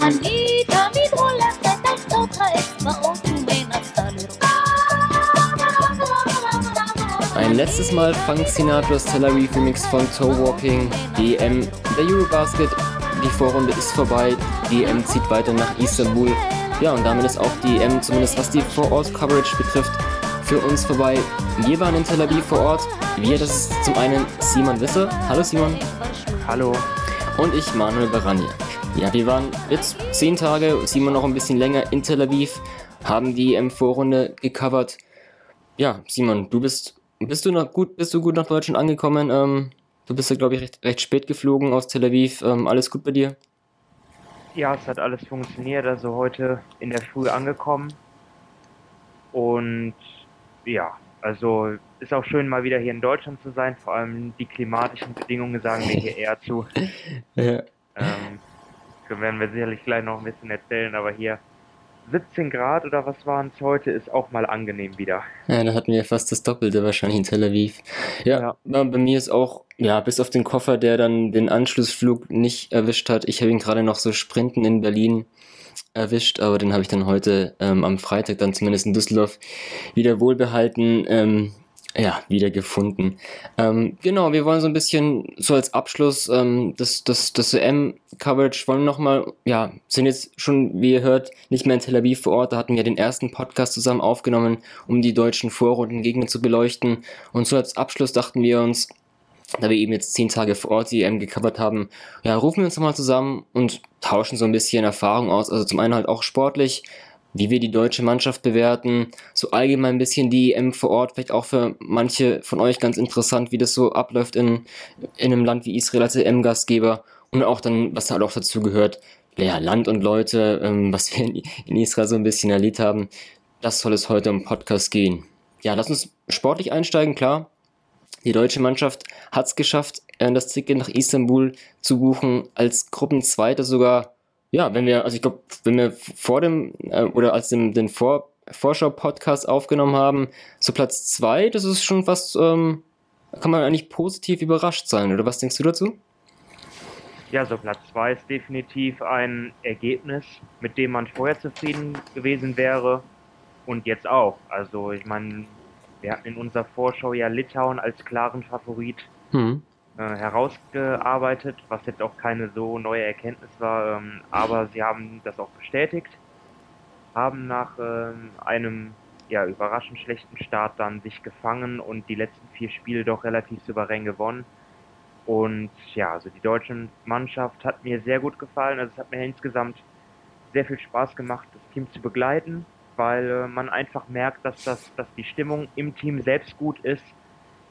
Anita Ein letztes Mal Frank Sinatras Tel Aviv Remix von Toe Walking, DM der Eurobasket. Die Vorrunde ist vorbei, die EM zieht weiter nach Istanbul. Ja, und damit ist auch die EM, zumindest was die Vor-Ort-Coverage betrifft, für uns vorbei. Wir waren in Tel Aviv vor Ort. Wir, das ist zum einen Simon Wisser. Hallo Simon. Hallo. Und ich, Manuel Baraniak. Ja, wir waren jetzt zehn Tage, Simon noch ein bisschen länger in Tel Aviv, haben die EM-Vorrunde gecovert. Ja, Simon, du bist, bist du noch gut, bist du gut nach Deutschland angekommen? Ähm, du bist ja, glaube ich, recht, recht spät geflogen aus Tel Aviv. Ähm, alles gut bei dir? Ja, es hat alles funktioniert. Also heute in der Früh angekommen. Und ja, also ist auch schön, mal wieder hier in Deutschland zu sein. Vor allem die klimatischen Bedingungen sagen mir hier eher zu. ja. Ähm, werden wir sicherlich gleich noch ein bisschen erzählen, aber hier 17 Grad oder was waren es heute, ist auch mal angenehm wieder. Ja, da hatten wir fast das Doppelte wahrscheinlich in Tel Aviv. Ja, ja. bei mir ist auch, ja, bis auf den Koffer, der dann den Anschlussflug nicht erwischt hat. Ich habe ihn gerade noch so sprinten in Berlin erwischt, aber den habe ich dann heute ähm, am Freitag dann zumindest in Düsseldorf wieder wohlbehalten ähm, ja, wieder gefunden. Ähm, genau, wir wollen so ein bisschen so als Abschluss ähm, das, das, das EM-Coverage wollen nochmal, ja, sind jetzt schon, wie ihr hört, nicht mehr in Tel Aviv vor Ort. Da hatten wir den ersten Podcast zusammen aufgenommen, um die deutschen Vorrundengegner zu beleuchten. Und so als Abschluss dachten wir uns, da wir eben jetzt zehn Tage vor Ort die EM gecovert haben, ja, rufen wir uns nochmal zusammen und tauschen so ein bisschen Erfahrung aus. Also zum einen halt auch sportlich, wie wir die deutsche Mannschaft bewerten, so allgemein ein bisschen die EM vor Ort, vielleicht auch für manche von euch ganz interessant, wie das so abläuft in, in einem Land wie Israel als EM-Gastgeber und auch dann, was halt auch dazu gehört, ja, Land und Leute, ähm, was wir in, in Israel so ein bisschen erlebt haben, das soll es heute im Podcast gehen. Ja, lass uns sportlich einsteigen, klar. Die deutsche Mannschaft hat es geschafft, äh, das Ticket nach Istanbul zu buchen, als Gruppenzweiter sogar. Ja, wenn wir, also ich glaube, wenn wir vor dem äh, oder als dem, den vor, Vorschau-Podcast aufgenommen haben, so Platz zwei, das ist schon fast, ähm, kann man eigentlich positiv überrascht sein, oder was denkst du dazu? Ja, so Platz zwei ist definitiv ein Ergebnis, mit dem man vorher zufrieden gewesen wäre und jetzt auch. Also ich meine, wir hatten in unserer Vorschau ja Litauen als klaren Favorit mhm. äh, herausgearbeitet, was jetzt auch keine so neue Erkenntnis war, ähm, aber sie haben das auch bestätigt, haben nach ähm, einem ja, überraschend schlechten Start dann sich gefangen und die letzten vier Spiele doch relativ souverän gewonnen. Und ja, also die deutsche Mannschaft hat mir sehr gut gefallen. Also es hat mir insgesamt sehr viel Spaß gemacht, das Team zu begleiten weil äh, man einfach merkt, dass, das, dass die Stimmung im Team selbst gut ist,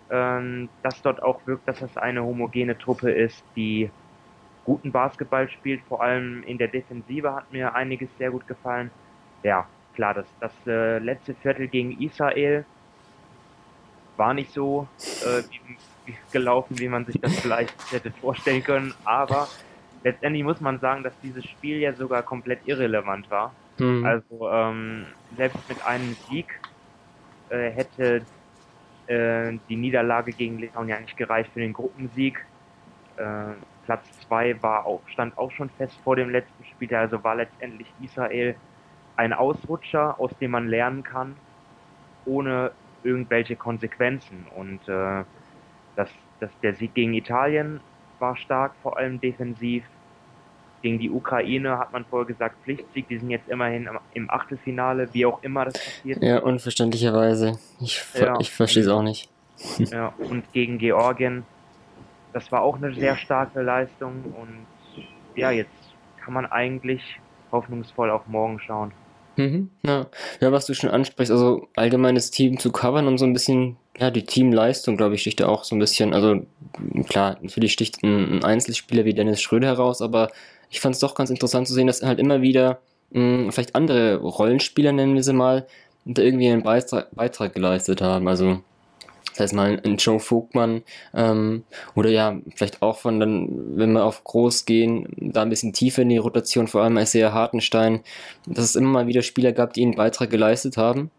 ähm, dass dort auch wirkt, dass es eine homogene Truppe ist, die guten Basketball spielt, vor allem in der Defensive hat mir einiges sehr gut gefallen. Ja, klar, das, das äh, letzte Viertel gegen Israel war nicht so äh, gelaufen, wie man sich das vielleicht hätte vorstellen können, aber letztendlich muss man sagen, dass dieses Spiel ja sogar komplett irrelevant war. Mhm. Also ähm, selbst mit einem Sieg äh, hätte äh, die Niederlage gegen Litauen ja nicht gereicht für den Gruppensieg. Äh, Platz 2 war auch, stand auch schon fest vor dem letzten Spiel, also war letztendlich Israel ein Ausrutscher, aus dem man lernen kann, ohne irgendwelche Konsequenzen. Und äh, das, das, der Sieg gegen Italien war stark, vor allem defensiv. Gegen die Ukraine hat man vorher gesagt Pflichtsieg, die sind jetzt immerhin im Achtelfinale, wie auch immer das passiert. Ja, unverständlicherweise. Ich, ja. ich verstehe es auch nicht. Ja, und gegen Georgien, das war auch eine sehr starke Leistung und ja, jetzt kann man eigentlich hoffnungsvoll auf morgen schauen. Mhm, ja. ja, was du schon ansprichst, also allgemeines Team zu covern und so ein bisschen, ja, die Teamleistung, glaube ich, sticht da auch so ein bisschen, also klar, natürlich sticht ein, ein Einzelspieler wie Dennis Schröder heraus, aber ich fand es doch ganz interessant zu sehen, dass halt immer wieder mh, hm, vielleicht andere Rollenspieler, nennen wir sie mal, da irgendwie einen Beitrag, Beitrag geleistet haben. Also das heißt mal ein Joe Vogtmann ähm, oder ja, vielleicht auch von dann, wenn wir auf groß gehen, da ein bisschen tiefer in die Rotation, vor allem als sehr Hartenstein, dass es immer mal wieder Spieler gab, die einen Beitrag geleistet haben.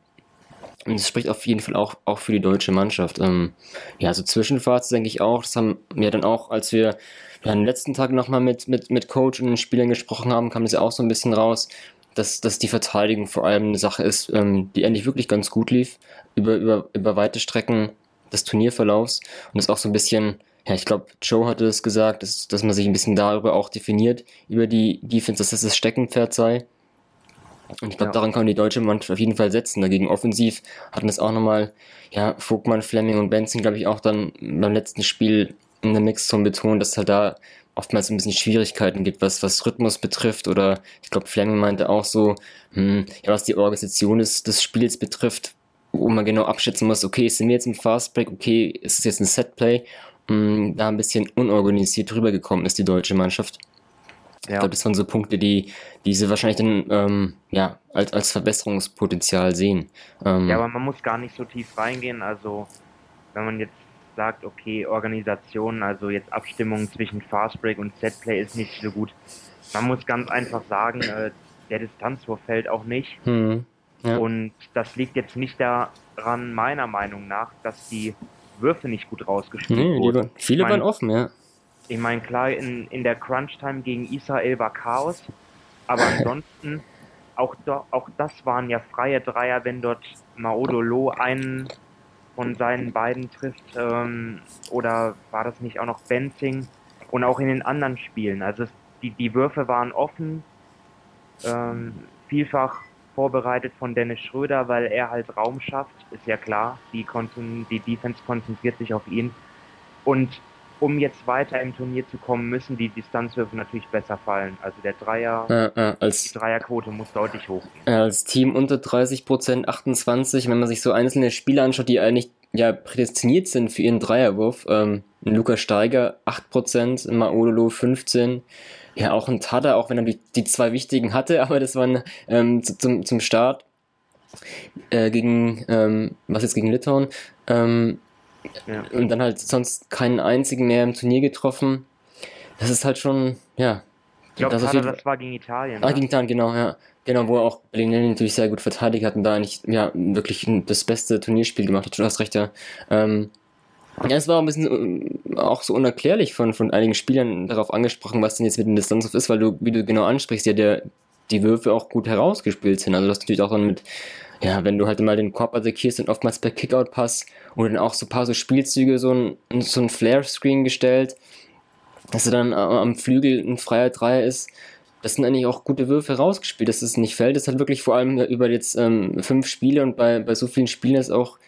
Und das spricht auf jeden Fall auch, auch für die deutsche Mannschaft. Ähm, ja, so Zwischenfazit denke ich auch, das haben wir dann auch, als wir ja, am letzten Tag nochmal mit, mit, mit Coach und den Spielern gesprochen haben, kam es ja auch so ein bisschen raus, dass, dass die Verteidigung vor allem eine Sache ist, ähm, die endlich wirklich ganz gut lief, über, über, über weite Strecken des Turnierverlaufs und ist auch so ein bisschen, ja, ich glaube, Joe hatte es das gesagt, dass, dass man sich ein bisschen darüber auch definiert, über die Defense, dass das das Steckenpferd sei. Und ich glaube, ja. daran kann die deutsche Mannschaft auf jeden Fall setzen. Dagegen offensiv hatten es auch nochmal, ja, Vogtmann, Fleming und Benson, glaube ich, auch dann beim letzten Spiel in der Mixzone betont, dass halt da oftmals ein bisschen Schwierigkeiten gibt, was, was Rhythmus betrifft. Oder ich glaube, Fleming meinte auch so, hm, ja, was die Organisation des, des Spiels betrifft, wo man genau abschätzen muss, okay, sind wir jetzt im Fastbreak, okay, ist es jetzt ein Setplay? Hm, da ein bisschen unorganisiert rübergekommen ist die deutsche Mannschaft. Ja. Ich glaube, das waren so Punkte, die, die sie wahrscheinlich dann ähm, ja, als, als Verbesserungspotenzial sehen. Ähm, ja, aber man muss gar nicht so tief reingehen. Also, wenn man jetzt sagt, okay, Organisation, also jetzt Abstimmung zwischen Fastbreak und Setplay ist nicht so gut. Man muss ganz einfach sagen, äh, der Distanzwurf fällt auch nicht. Hm, ja. Und das liegt jetzt nicht daran, meiner Meinung nach, dass die Würfe nicht gut rausgespielt nee, wurden. Viele ich mein, waren offen, ja. Ich meine, klar, in, in der Crunch-Time gegen Israel war Chaos, aber ansonsten, auch, do, auch das waren ja freie Dreier, wenn dort Maodolo einen von seinen beiden trifft, ähm, oder war das nicht auch noch Benzing und auch in den anderen Spielen. Also es, die, die Würfe waren offen, ähm, vielfach vorbereitet von Dennis Schröder, weil er halt Raum schafft, ist ja klar. Die, die Defense konzentriert sich auf ihn. Und um jetzt weiter im Turnier zu kommen, müssen die Distanzwürfe natürlich besser fallen. Also der Dreier, ja, ja, als, die Dreierquote muss deutlich hochgehen. Ja, als Team unter 30 Prozent, 28, wenn man sich so einzelne Spiele anschaut, die eigentlich ja prädestiniert sind für ihren Dreierwurf. Ähm, Lukas Steiger 8 Prozent, Maololo 15, ja auch ein Tada, auch wenn er die, die zwei wichtigen hatte, aber das waren ähm, zum, zum Start äh, gegen, ähm, was jetzt gegen Litauen, ähm, ja. Und dann halt sonst keinen einzigen mehr im Turnier getroffen. Das ist halt schon, ja. Ich glaube, das, das war gegen Italien. Ah, ne? gegen Italien, genau, ja. Genau, wo er auch Bellinelli natürlich sehr gut verteidigt hat und da eigentlich, ja, wirklich das beste Turnierspiel gemacht hat. Du hast recht, ja. Ähm, ja, es war ein bisschen äh, auch so unerklärlich von, von einigen Spielern darauf angesprochen, was denn jetzt mit dem Distanzwurf ist, weil du, wie du genau ansprichst, ja, der, die Würfe auch gut herausgespielt sind. Also das natürlich auch dann mit ja, wenn du halt mal den Korb attackierst und oftmals per Kickout-Pass oder dann auch so ein paar so Spielzüge, so ein, so ein Flare-Screen gestellt, dass er dann am Flügel ein freier Dreier ist. Das sind eigentlich auch gute Würfe rausgespielt, dass es nicht fällt. Das hat wirklich vor allem über jetzt ähm, fünf Spiele und bei, bei so vielen Spielen ist auch,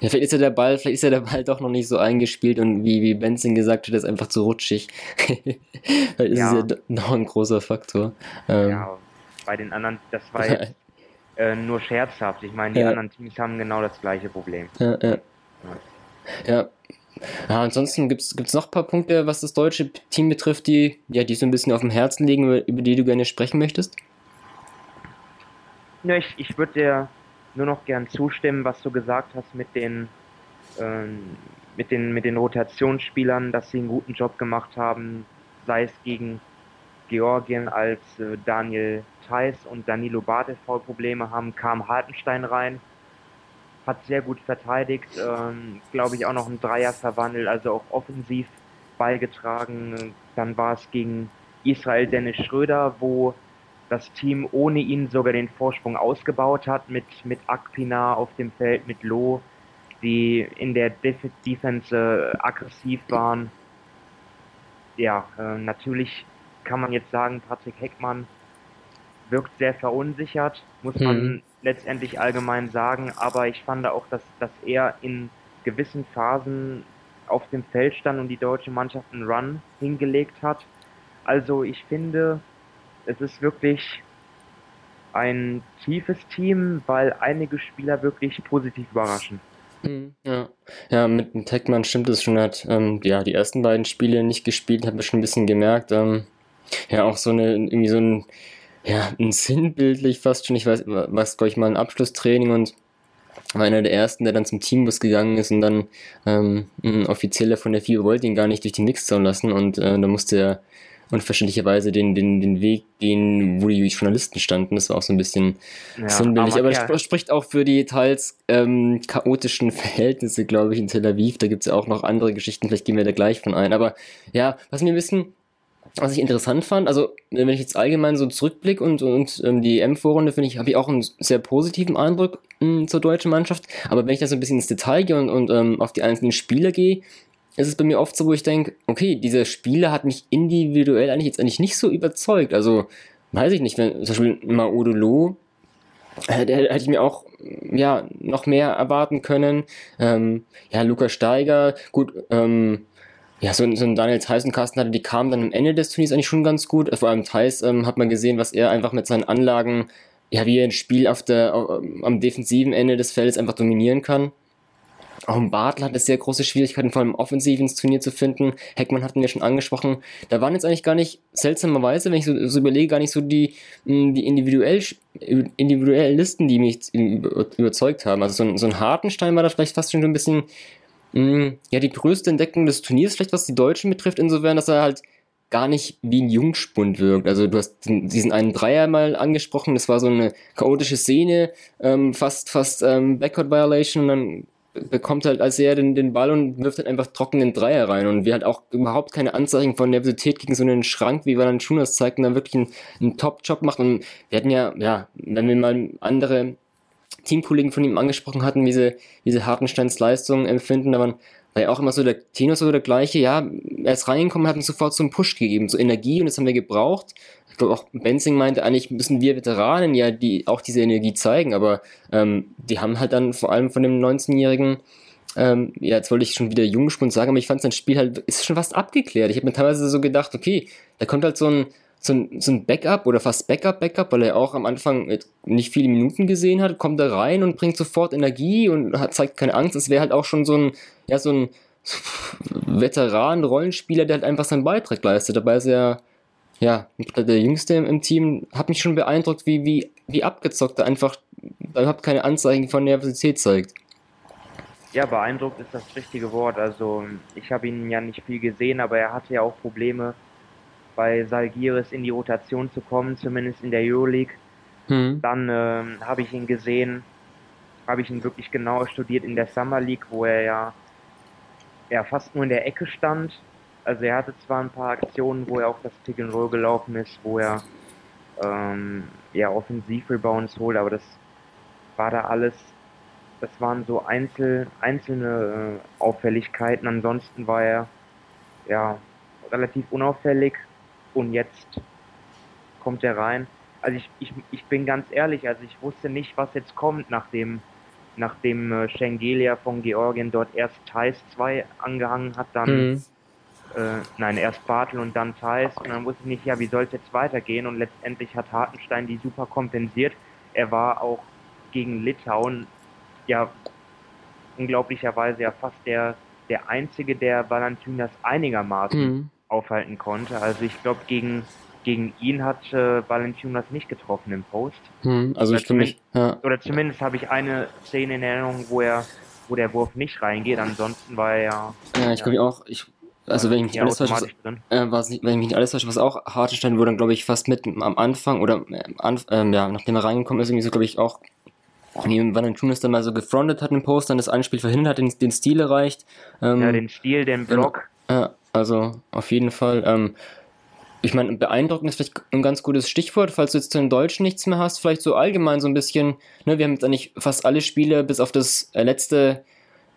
ja, vielleicht ist ja der Ball, vielleicht ist ja der Ball doch noch nicht so eingespielt und wie, wie Benson gesagt hat, ist einfach zu rutschig. das ja. ist ja noch ein großer Faktor. Ähm, ja, bei den anderen, das war jetzt äh, nur scherzhaft. Ich meine, die ja. anderen Teams haben genau das gleiche Problem. Ja, ja. Ja. ja ansonsten gibt es noch ein paar Punkte, was das deutsche Team betrifft, die, ja, die so ein bisschen auf dem Herzen liegen, über, über die du gerne sprechen möchtest? Ja, ich, ich würde dir nur noch gern zustimmen, was du gesagt hast mit den, ähm, mit den, mit den Rotationsspielern, dass sie einen guten Job gemacht haben, sei es gegen Georgien, als äh, Daniel Theiss und Danilo Bartel Foulprobleme haben, kam Hartenstein rein, hat sehr gut verteidigt, ähm, glaube ich auch noch ein Dreier verwandelt, also auch offensiv beigetragen. Dann war es gegen Israel Dennis Schröder, wo das Team ohne ihn sogar den Vorsprung ausgebaut hat, mit, mit Akpina auf dem Feld, mit Loh, die in der Def Defense äh, aggressiv waren. Ja, äh, natürlich kann man jetzt sagen, Patrick Heckmann wirkt sehr verunsichert, muss mhm. man letztendlich allgemein sagen, aber ich fand auch, dass, dass er in gewissen Phasen auf dem Feld stand und die deutsche Mannschaft einen Run hingelegt hat. Also ich finde, es ist wirklich ein tiefes Team, weil einige Spieler wirklich positiv überraschen. Mhm, ja. ja, mit dem Techman stimmt es schon. Er hat ähm, ja, die ersten beiden Spiele nicht gespielt, habe ich schon ein bisschen gemerkt. Ähm, ja, auch so eine, irgendwie so ein, ja, ein sinnbildlich fast schon, ich weiß, was, glaube ich, mal ein Abschlusstraining und war einer der ersten, der dann zum Teambus gegangen ist und dann ähm, ein Offizieller von der FIBA wollte ihn gar nicht durch die Mixzone lassen und äh, da musste er unverständlicherweise den, den, den Weg gehen, wo die Journalisten standen. Das war auch so ein bisschen ja, sinnbildlich. Aber, aber das spricht auch für die teils ähm, chaotischen Verhältnisse, glaube ich, in Tel Aviv. Da gibt es ja auch noch andere Geschichten, vielleicht gehen wir da gleich von ein. Aber ja, was mir ein bisschen was ich interessant fand, also wenn ich jetzt allgemein so zurückblicke und, und ähm, die M-Vorrunde, finde ich, habe ich auch einen sehr positiven Eindruck mh, zur deutschen Mannschaft. Aber wenn ich da so ein bisschen ins Detail gehe und, und ähm, auf die einzelnen Spieler gehe, ist es bei mir oft so, wo ich denke, okay, dieser Spieler hat mich individuell eigentlich jetzt eigentlich nicht so überzeugt. Also, weiß ich nicht, wenn zum Beispiel Maudolo, äh, der hätte ich mir auch ja noch mehr erwarten können. Ähm, ja, Lukas Steiger, gut, ähm, ja, so, so ein Daniel Tyson-Kasten hatte, die kamen dann am Ende des Turniers eigentlich schon ganz gut. Vor allem Thais ähm, hat man gesehen, was er einfach mit seinen Anlagen, ja, wie er ein Spiel auf der, am defensiven Ende des Feldes einfach dominieren kann. Auch ein Bartel hatte sehr große Schwierigkeiten, vor allem offensiv ins Turnier zu finden. Heckmann hatten wir schon angesprochen. Da waren jetzt eigentlich gar nicht, seltsamerweise, wenn ich so, so überlege, gar nicht so die, die individuell, individuellen Listen, die mich überzeugt haben. Also so ein, so ein Hartenstein war da vielleicht fast schon so ein bisschen ja, die größte Entdeckung des Turniers, vielleicht was die Deutschen betrifft, insofern, dass er halt gar nicht wie ein Jungspund wirkt. Also du hast diesen einen Dreier mal angesprochen, das war so eine chaotische Szene, ähm, fast, fast ähm, Backcourt Violation und dann bekommt halt als er den, den Ball und wirft halt einfach trocken den Dreier rein und wir halt auch überhaupt keine Anzeichen von Nervosität gegen so einen Schrank, wie Valanciunas zeigt und dann wirklich einen, einen Top-Job macht und wir hatten ja, ja, wenn wir mal andere Teamkollegen von ihm angesprochen hatten, wie sie, wie sie Hartensteins Leistung empfinden, da waren, war ja auch immer so der Tenor so der gleiche, ja, er ist reingekommen, hat uns sofort so einen Push gegeben, so Energie und das haben wir gebraucht. Ich glaube auch Benzing meinte, eigentlich müssen wir Veteranen ja die auch diese Energie zeigen, aber ähm, die haben halt dann vor allem von dem 19-jährigen ähm, ja, jetzt wollte ich schon wieder Jungspund sagen, aber ich fand sein Spiel halt, ist schon fast abgeklärt. Ich habe mir teilweise so gedacht, okay, da kommt halt so ein, so ein, so ein Backup oder fast Backup-Backup, weil er auch am Anfang nicht viele Minuten gesehen hat, kommt er rein und bringt sofort Energie und hat, zeigt keine Angst. Es wäre halt auch schon so ein, ja, so ein Veteran-Rollenspieler, der halt einfach seinen Beitrag leistet. Dabei ist er, ja, der Jüngste im, Team, hat mich schon beeindruckt, wie, wie, wie abgezockt er einfach überhaupt keine Anzeichen von Nervosität zeigt. Ja, beeindruckt ist das richtige Wort. Also ich habe ihn ja nicht viel gesehen, aber er hatte ja auch Probleme bei Salgiris in die Rotation zu kommen, zumindest in der Euroleague. Hm. Dann äh, habe ich ihn gesehen, habe ich ihn wirklich genau studiert in der Summer League, wo er ja, ja fast nur in der Ecke stand. Also er hatte zwar ein paar Aktionen, wo er auch das Tick and Roll gelaufen ist, wo er ähm, ja Offensiv-Rebounds holt, aber das war da alles, das waren so einzel, einzelne äh, Auffälligkeiten. Ansonsten war er ja relativ unauffällig und jetzt kommt er rein. Also ich, ich, ich bin ganz ehrlich, also ich wusste nicht, was jetzt kommt, nachdem, nachdem äh, Schengelia von Georgien dort erst Thais 2 angehangen hat, dann, mhm. äh, nein, erst Bartel und dann Thais und dann wusste ich nicht, ja, wie soll es jetzt weitergehen und letztendlich hat Hartenstein die super kompensiert. Er war auch gegen Litauen ja unglaublicherweise ja fast der, der einzige, der Valentinus einigermaßen mhm aufhalten konnte. Also ich glaube, gegen, gegen ihn hat äh, Valentinas nicht getroffen im Post. Hm, also oder ich finde ja. Oder zumindest habe ich eine Szene in Erinnerung, wo er wo der Wurf nicht reingeht. Ansonsten war er ja. Ja, ich glaube auch. Ich, also wenn ich täusche, was, äh, was nicht, wenn ich mich nicht alles täusche, was auch Hartenstein wurde, dann glaube ich fast mit am Anfang oder äh, an, ähm, ja, nachdem er reingekommen ist, irgendwie so glaube ich auch wie Valentunas dann mal so gefrontet hat im Post, dann das Anspiel verhindert, hat, den, den Stil erreicht. Ähm, ja, den Stil, den Block. Ja, also auf jeden Fall. Ähm, ich meine, beeindruckend ist vielleicht ein ganz gutes Stichwort, falls du jetzt zu den Deutschen nichts mehr hast, vielleicht so allgemein so ein bisschen, ne, wir haben jetzt eigentlich fast alle Spiele, bis auf das äh, letzte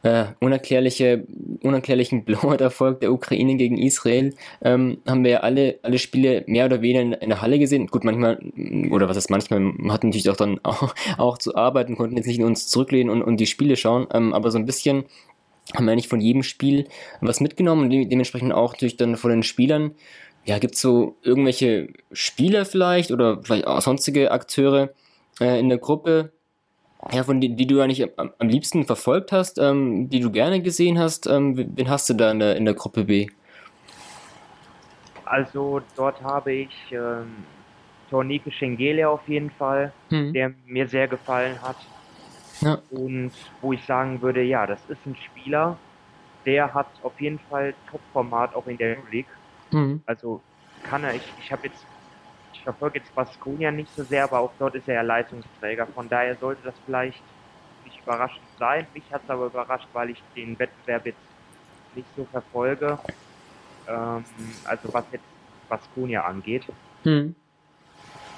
äh, unerklärliche, unerklärlichen Blowout-Erfolg der Ukraine gegen Israel, ähm, haben wir ja alle, alle Spiele mehr oder weniger in, in, der Halle gesehen. Gut, manchmal, oder was ist manchmal, man hat natürlich auch dann auch, auch zu arbeiten, konnten jetzt nicht in uns zurücklehnen und, und die Spiele schauen, ähm, aber so ein bisschen haben wir eigentlich von jedem Spiel was mitgenommen und de dementsprechend auch durch dann von den Spielern. Ja, gibt es so irgendwelche Spieler vielleicht oder vielleicht auch sonstige Akteure äh, in der Gruppe, ja, von die, die du eigentlich am, am liebsten verfolgt hast, ähm, die du gerne gesehen hast? Ähm, wen hast du da in der, in der Gruppe B? Also dort habe ich ähm, Tornike Schengele auf jeden Fall, hm. der mir sehr gefallen hat. Ja. Und wo ich sagen würde, ja, das ist ein Spieler, der hat auf jeden Fall Top-Format auch in der League. Mhm. Also kann er, ich, ich habe jetzt, ich verfolge jetzt Baskonia nicht so sehr, aber auch dort ist er ja Leistungsträger. Von daher sollte das vielleicht nicht überraschend sein. Mich hat es aber überrascht, weil ich den Wettbewerb jetzt nicht so verfolge. Ähm, also was jetzt Baskonia angeht. Hm.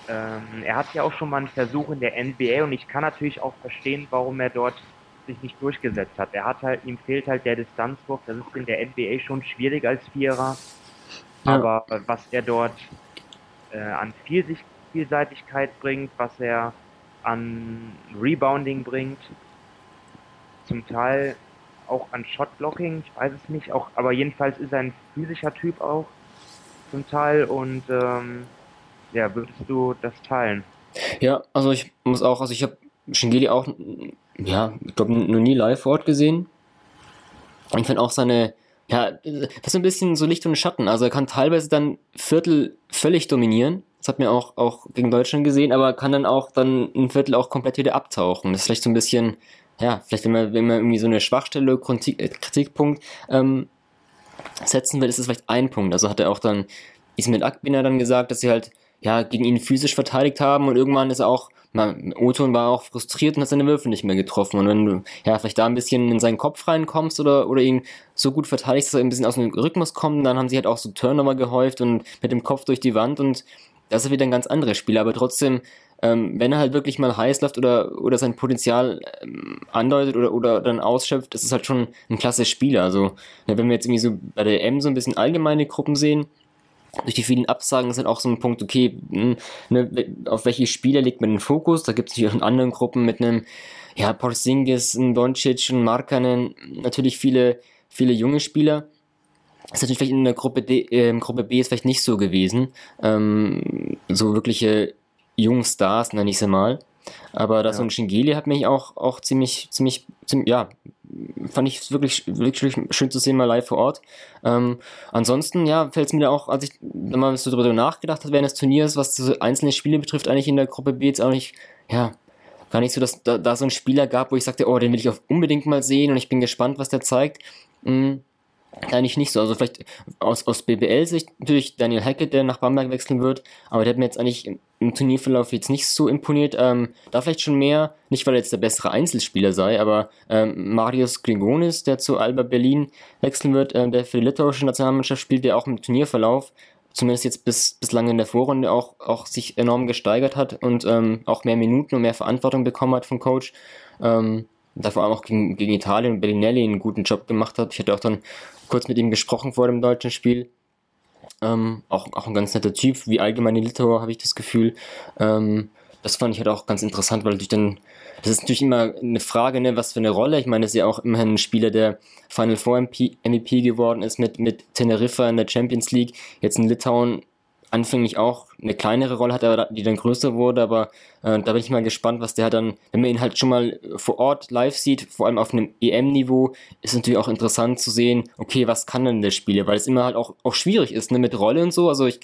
Ähm, er hat ja auch schon mal einen Versuch in der NBA und ich kann natürlich auch verstehen, warum er dort sich nicht durchgesetzt hat. Er hat halt, ihm fehlt halt der Distanzwurf, das ist in der NBA schon schwierig als Vierer. Ja. Aber was er dort äh, an Vielseitigkeit bringt, was er an Rebounding bringt, zum Teil auch an Shotblocking, ich weiß es nicht, auch, aber jedenfalls ist er ein physischer Typ auch zum Teil und ähm, ja, würdest du das teilen? Ja, also ich muss auch, also ich habe Shingeli auch, ja, ich glaube, noch nie live vor Ort gesehen. Ich finde auch seine, ja, das ist ein bisschen so Licht und Schatten. Also er kann teilweise dann Viertel völlig dominieren. Das hat mir auch, auch gegen Deutschland gesehen, aber kann dann auch dann ein Viertel auch komplett wieder abtauchen. Das ist vielleicht so ein bisschen, ja, vielleicht wenn man, wenn man irgendwie so eine Schwachstelle, Kritik, äh, Kritikpunkt ähm, setzen will, ist es vielleicht ein Punkt. Also hat er auch dann Ismail Akbiner dann gesagt, dass sie halt ja gegen ihn physisch verteidigt haben und irgendwann ist auch Oton war auch frustriert und hat seine Würfe nicht mehr getroffen. Und wenn du ja vielleicht da ein bisschen in seinen Kopf reinkommst oder, oder ihn so gut verteidigst, dass er ein bisschen aus dem Rhythmus kommt, dann haben sie halt auch so Turnover gehäuft und mit dem Kopf durch die Wand und das ist wieder ein ganz anderes Spiel. Aber trotzdem, ähm, wenn er halt wirklich mal heiß läuft oder, oder sein Potenzial ähm, andeutet oder, oder dann ausschöpft, ist es halt schon ein klasse Spieler. Also, wenn wir jetzt irgendwie so bei der M so ein bisschen allgemeine Gruppen sehen, durch die vielen Absagen ist halt auch so ein Punkt, okay, hm, ne, auf welche Spieler legt man den Fokus? Da gibt es natürlich auch in anderen Gruppen mit einem, ja, Porzingis, ein Doncic, ein Markanen, natürlich viele, viele junge Spieler. Das ist natürlich vielleicht in der Gruppe, D, äh, Gruppe B ist vielleicht nicht so gewesen. Ähm, so wirkliche jungen Stars, nenne ich sie mal. Aber das ja. und Shingeli hat mich auch, auch ziemlich, ziemlich, ziemlich, ja, fand ich wirklich, wirklich schön zu sehen, mal live vor Ort. Ähm, ansonsten, ja, fällt es mir da auch, als ich mal so drüber nachgedacht habe, während des Turniers, was so einzelne Spiele betrifft, eigentlich in der Gruppe B jetzt auch nicht, ja, gar nicht so, dass da, da so ein Spieler gab, wo ich sagte, oh, den will ich auch unbedingt mal sehen und ich bin gespannt, was der zeigt. Mhm. Eigentlich nicht so. Also vielleicht aus, aus BBL-Sicht natürlich Daniel Hackett, der nach Bamberg wechseln wird, aber der hat mir jetzt eigentlich im Turnierverlauf jetzt nicht so imponiert. Ähm, da vielleicht schon mehr, nicht weil er jetzt der bessere Einzelspieler sei, aber ähm, Marius Grigonis, der zu Alba Berlin wechseln wird, äh, der für die litauische Nationalmannschaft spielt, der auch im Turnierverlauf zumindest jetzt bis, bislang in der Vorrunde auch, auch sich enorm gesteigert hat und ähm, auch mehr Minuten und mehr Verantwortung bekommen hat vom Coach. Ähm, da vor allem auch gegen, gegen Italien und Bellinelli einen guten Job gemacht hat. Ich hatte auch dann kurz mit ihm gesprochen vor dem deutschen Spiel. Ähm, auch, auch ein ganz netter Typ, wie allgemein in Litauer habe ich das Gefühl. Ähm, das fand ich halt auch ganz interessant, weil durch dann, das ist natürlich immer eine Frage, ne, was für eine Rolle. Ich meine, das ist ja auch immerhin ein Spieler, der Final Four MVP geworden ist mit, mit Teneriffa in der Champions League. Jetzt in Litauen anfänglich auch eine kleinere Rolle hatte, die dann größer wurde, aber äh, da bin ich mal gespannt, was der dann, wenn man ihn halt schon mal vor Ort live sieht, vor allem auf einem EM-Niveau, ist natürlich auch interessant zu sehen, okay, was kann denn der Spieler, weil es immer halt auch, auch schwierig ist, ne, mit Rolle und so, also ich,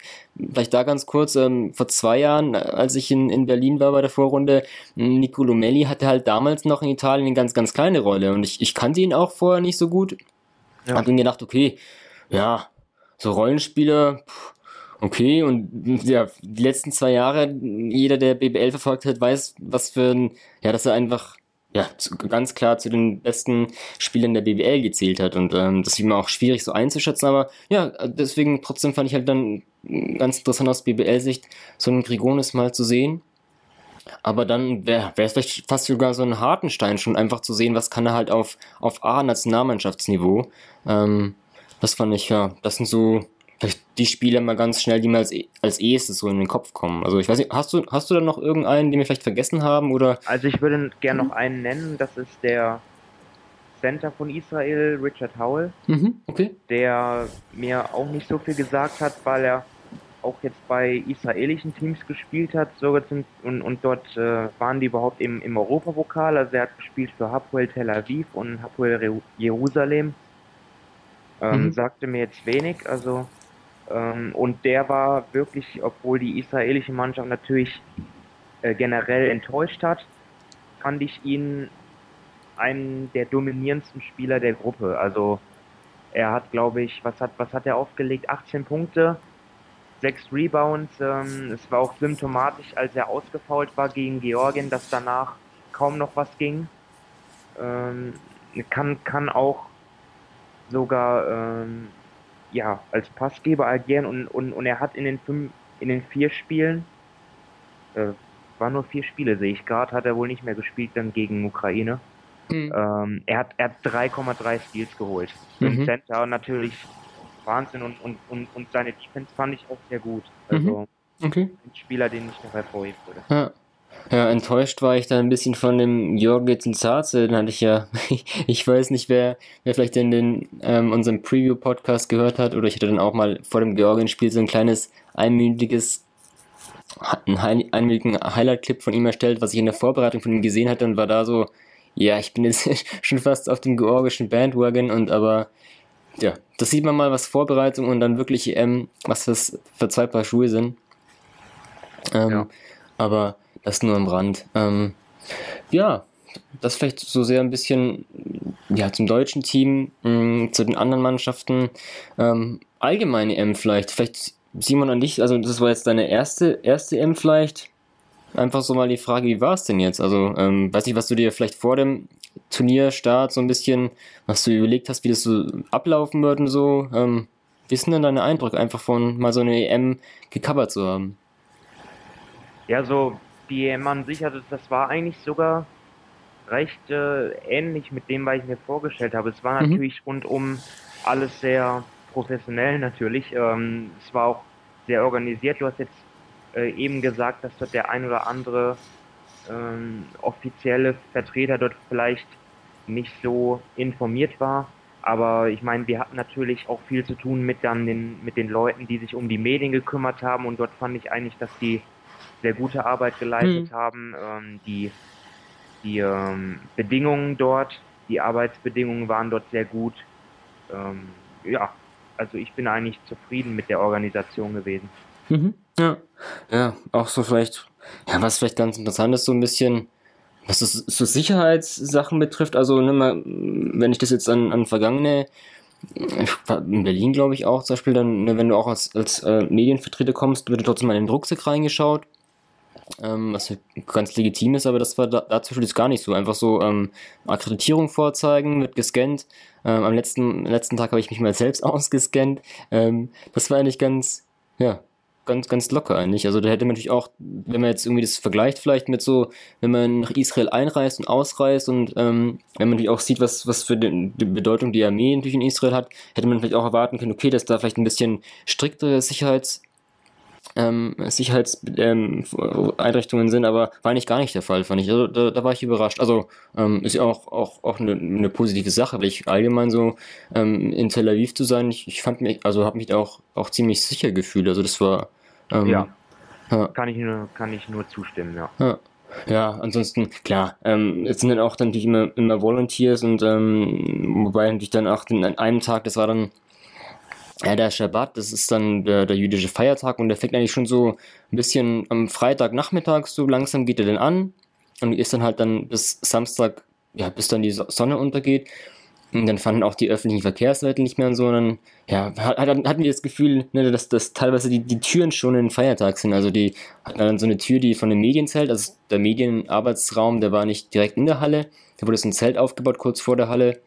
vielleicht da ganz kurz, ähm, vor zwei Jahren, als ich in, in Berlin war bei der Vorrunde, Nicolo Melli hatte halt damals noch in Italien eine ganz, ganz kleine Rolle und ich, ich kannte ihn auch vorher nicht so gut, ja. hab dann gedacht, okay, ja, so Rollenspieler, pff, Okay, und ja, die letzten zwei Jahre, jeder, der BBL verfolgt hat, weiß, was für ein, ja, dass er einfach, ja, zu, ganz klar zu den besten Spielern der BBL gezählt hat. Und ähm, das ist immer auch schwierig so einzuschätzen, aber ja, deswegen trotzdem fand ich halt dann ganz interessant aus BBL-Sicht, so einen Grigonis mal zu sehen. Aber dann wäre es vielleicht fast sogar so ein Hartenstein schon einfach zu sehen, was kann er halt auf, auf A-Nationalmannschaftsniveau. Ähm, das fand ich, ja, das sind so die Spiele mal ganz schnell, die mir als, als erstes so in den Kopf kommen. Also ich weiß nicht, hast du, hast du da noch irgendeinen, den wir vielleicht vergessen haben? Oder? Also ich würde gerne noch einen nennen, das ist der Center von Israel, Richard Howell. Mhm, okay. Der mir auch nicht so viel gesagt hat, weil er auch jetzt bei israelischen Teams gespielt hat, sogar zum, und, und dort äh, waren die überhaupt im, im Europapokal. Also er hat gespielt für Hapoel Tel Aviv und Hapoel Jerusalem. Ähm, mhm. Sagte mir jetzt wenig, also und der war wirklich, obwohl die israelische Mannschaft natürlich äh, generell enttäuscht hat, fand ich ihn einen der dominierendsten Spieler der Gruppe. Also er hat, glaube ich, was hat, was hat er aufgelegt? 18 Punkte, 6 Rebounds. Ähm, es war auch symptomatisch, als er ausgefault war gegen Georgien, dass danach kaum noch was ging. Ähm, kann, kann auch sogar ähm, ja, als Passgeber agieren und, und, und er hat in den fünf, in den vier Spielen, äh, waren nur vier Spiele, sehe ich gerade, hat er wohl nicht mehr gespielt dann gegen Ukraine. Mhm. Ähm, er hat, er hat 3,3 Steals geholt. Mhm. Center natürlich Wahnsinn und, und, und, und seine Defense fand ich auch sehr gut. Also mhm. okay. ein Spieler, den ich noch hervorheben würde. Ja. Ja, enttäuscht war ich da ein bisschen von dem Jorgen Zarze, den hatte ich ja, ich weiß nicht, wer, wer vielleicht in den, ähm, unserem Preview-Podcast gehört hat, oder ich hatte dann auch mal vor dem Georgien-Spiel so ein kleines einminütiges, einen einminütigen Highlight-Clip von ihm erstellt, was ich in der Vorbereitung von ihm gesehen hatte und war da so, ja, ich bin jetzt schon fast auf dem georgischen Bandwagon und aber, ja, das sieht man mal, was Vorbereitung und dann wirklich EM, was das für zwei Paar Schuhe sind. Ähm, ja. Aber das nur am Rand. Ähm, ja, das vielleicht so sehr ein bisschen ja, zum deutschen Team, mh, mm, zu den anderen Mannschaften. Ähm, allgemeine M vielleicht. Vielleicht Simon an dich, also das war jetzt deine erste, erste M vielleicht. Einfach so mal die Frage, wie war es denn jetzt? Also, ähm, weiß nicht, was du dir vielleicht vor dem Turnierstart so ein bisschen, was du überlegt hast, wie das so ablaufen wird und so. Ähm, wie sind denn deine Eindrücke, einfach von mal so eine EM gecovert zu haben? Ja, so die EM an sich, also das war eigentlich sogar recht äh, ähnlich mit dem, was ich mir vorgestellt habe. Es war mhm. natürlich rundum alles sehr professionell natürlich. Ähm, es war auch sehr organisiert. Du hast jetzt äh, eben gesagt, dass dort der ein oder andere ähm, offizielle Vertreter dort vielleicht nicht so informiert war. Aber ich meine, wir hatten natürlich auch viel zu tun mit dann den, mit den Leuten, die sich um die Medien gekümmert haben. Und dort fand ich eigentlich, dass die sehr gute Arbeit geleistet mhm. haben. Ähm, die die ähm, Bedingungen dort, die Arbeitsbedingungen waren dort sehr gut. Ähm, ja, also ich bin eigentlich zufrieden mit der Organisation gewesen. Mhm. Ja. ja, auch so vielleicht, ja, was vielleicht ganz interessant ist, so ein bisschen, was das, so Sicherheitssachen betrifft. Also, ne, mal, wenn ich das jetzt an, an vergangene in Berlin, glaube ich, auch zum Beispiel, dann, ne, wenn du auch als, als äh, Medienvertreter kommst, wird trotzdem mal in den Rucksack reingeschaut ähm, was ganz legitim ist, aber das war da, dazu ist gar nicht so. Einfach so ähm, Akkreditierung vorzeigen, wird gescannt. Ähm, am letzten, letzten Tag habe ich mich mal selbst ausgescannt. Ähm, das war eigentlich ganz, ja, ganz, ganz locker eigentlich. Also da hätte man natürlich auch, wenn man jetzt irgendwie das vergleicht vielleicht mit so, wenn man nach Israel einreist und ausreist und ähm, wenn man natürlich auch sieht, was, was für die, die, Bedeutung die Armee natürlich in Israel hat, hätte man vielleicht auch erwarten können, okay, dass da vielleicht ein bisschen striktere Sicherheits- ähm, Sicherheitseinrichtungen ähm, sind, aber war eigentlich gar nicht der Fall, fand ich. Also, da, da war ich überrascht. Also ähm, ist ja auch, auch, auch eine, eine positive Sache, weil ich allgemein so ähm, in Tel Aviv zu sein, ich, ich fand mich, also habe mich auch, auch ziemlich sicher gefühlt. Also das war ähm, ja. ja. Kann ich nur, kann ich nur zustimmen, ja. ja. Ja, ansonsten, klar, ähm, es sind dann auch dann natürlich immer, immer Volunteers und ähm, wobei natürlich dann auch an einem Tag, das war dann ja, der Schabbat, das ist dann der, der jüdische Feiertag und der fängt eigentlich schon so ein bisschen am Freitagnachmittag, so langsam geht er dann an und ist dann halt dann bis Samstag, ja, bis dann die Sonne untergeht. Und dann fanden auch die öffentlichen Verkehrsmittel nicht mehr und so. Und dann, ja, hatten wir das Gefühl, ne, dass, dass teilweise die, die Türen schon in den Feiertag sind. Also die hatten dann so eine Tür, die von dem Medienzelt, also der Medienarbeitsraum, der war nicht direkt in der Halle. Da wurde so ein Zelt aufgebaut kurz vor der Halle.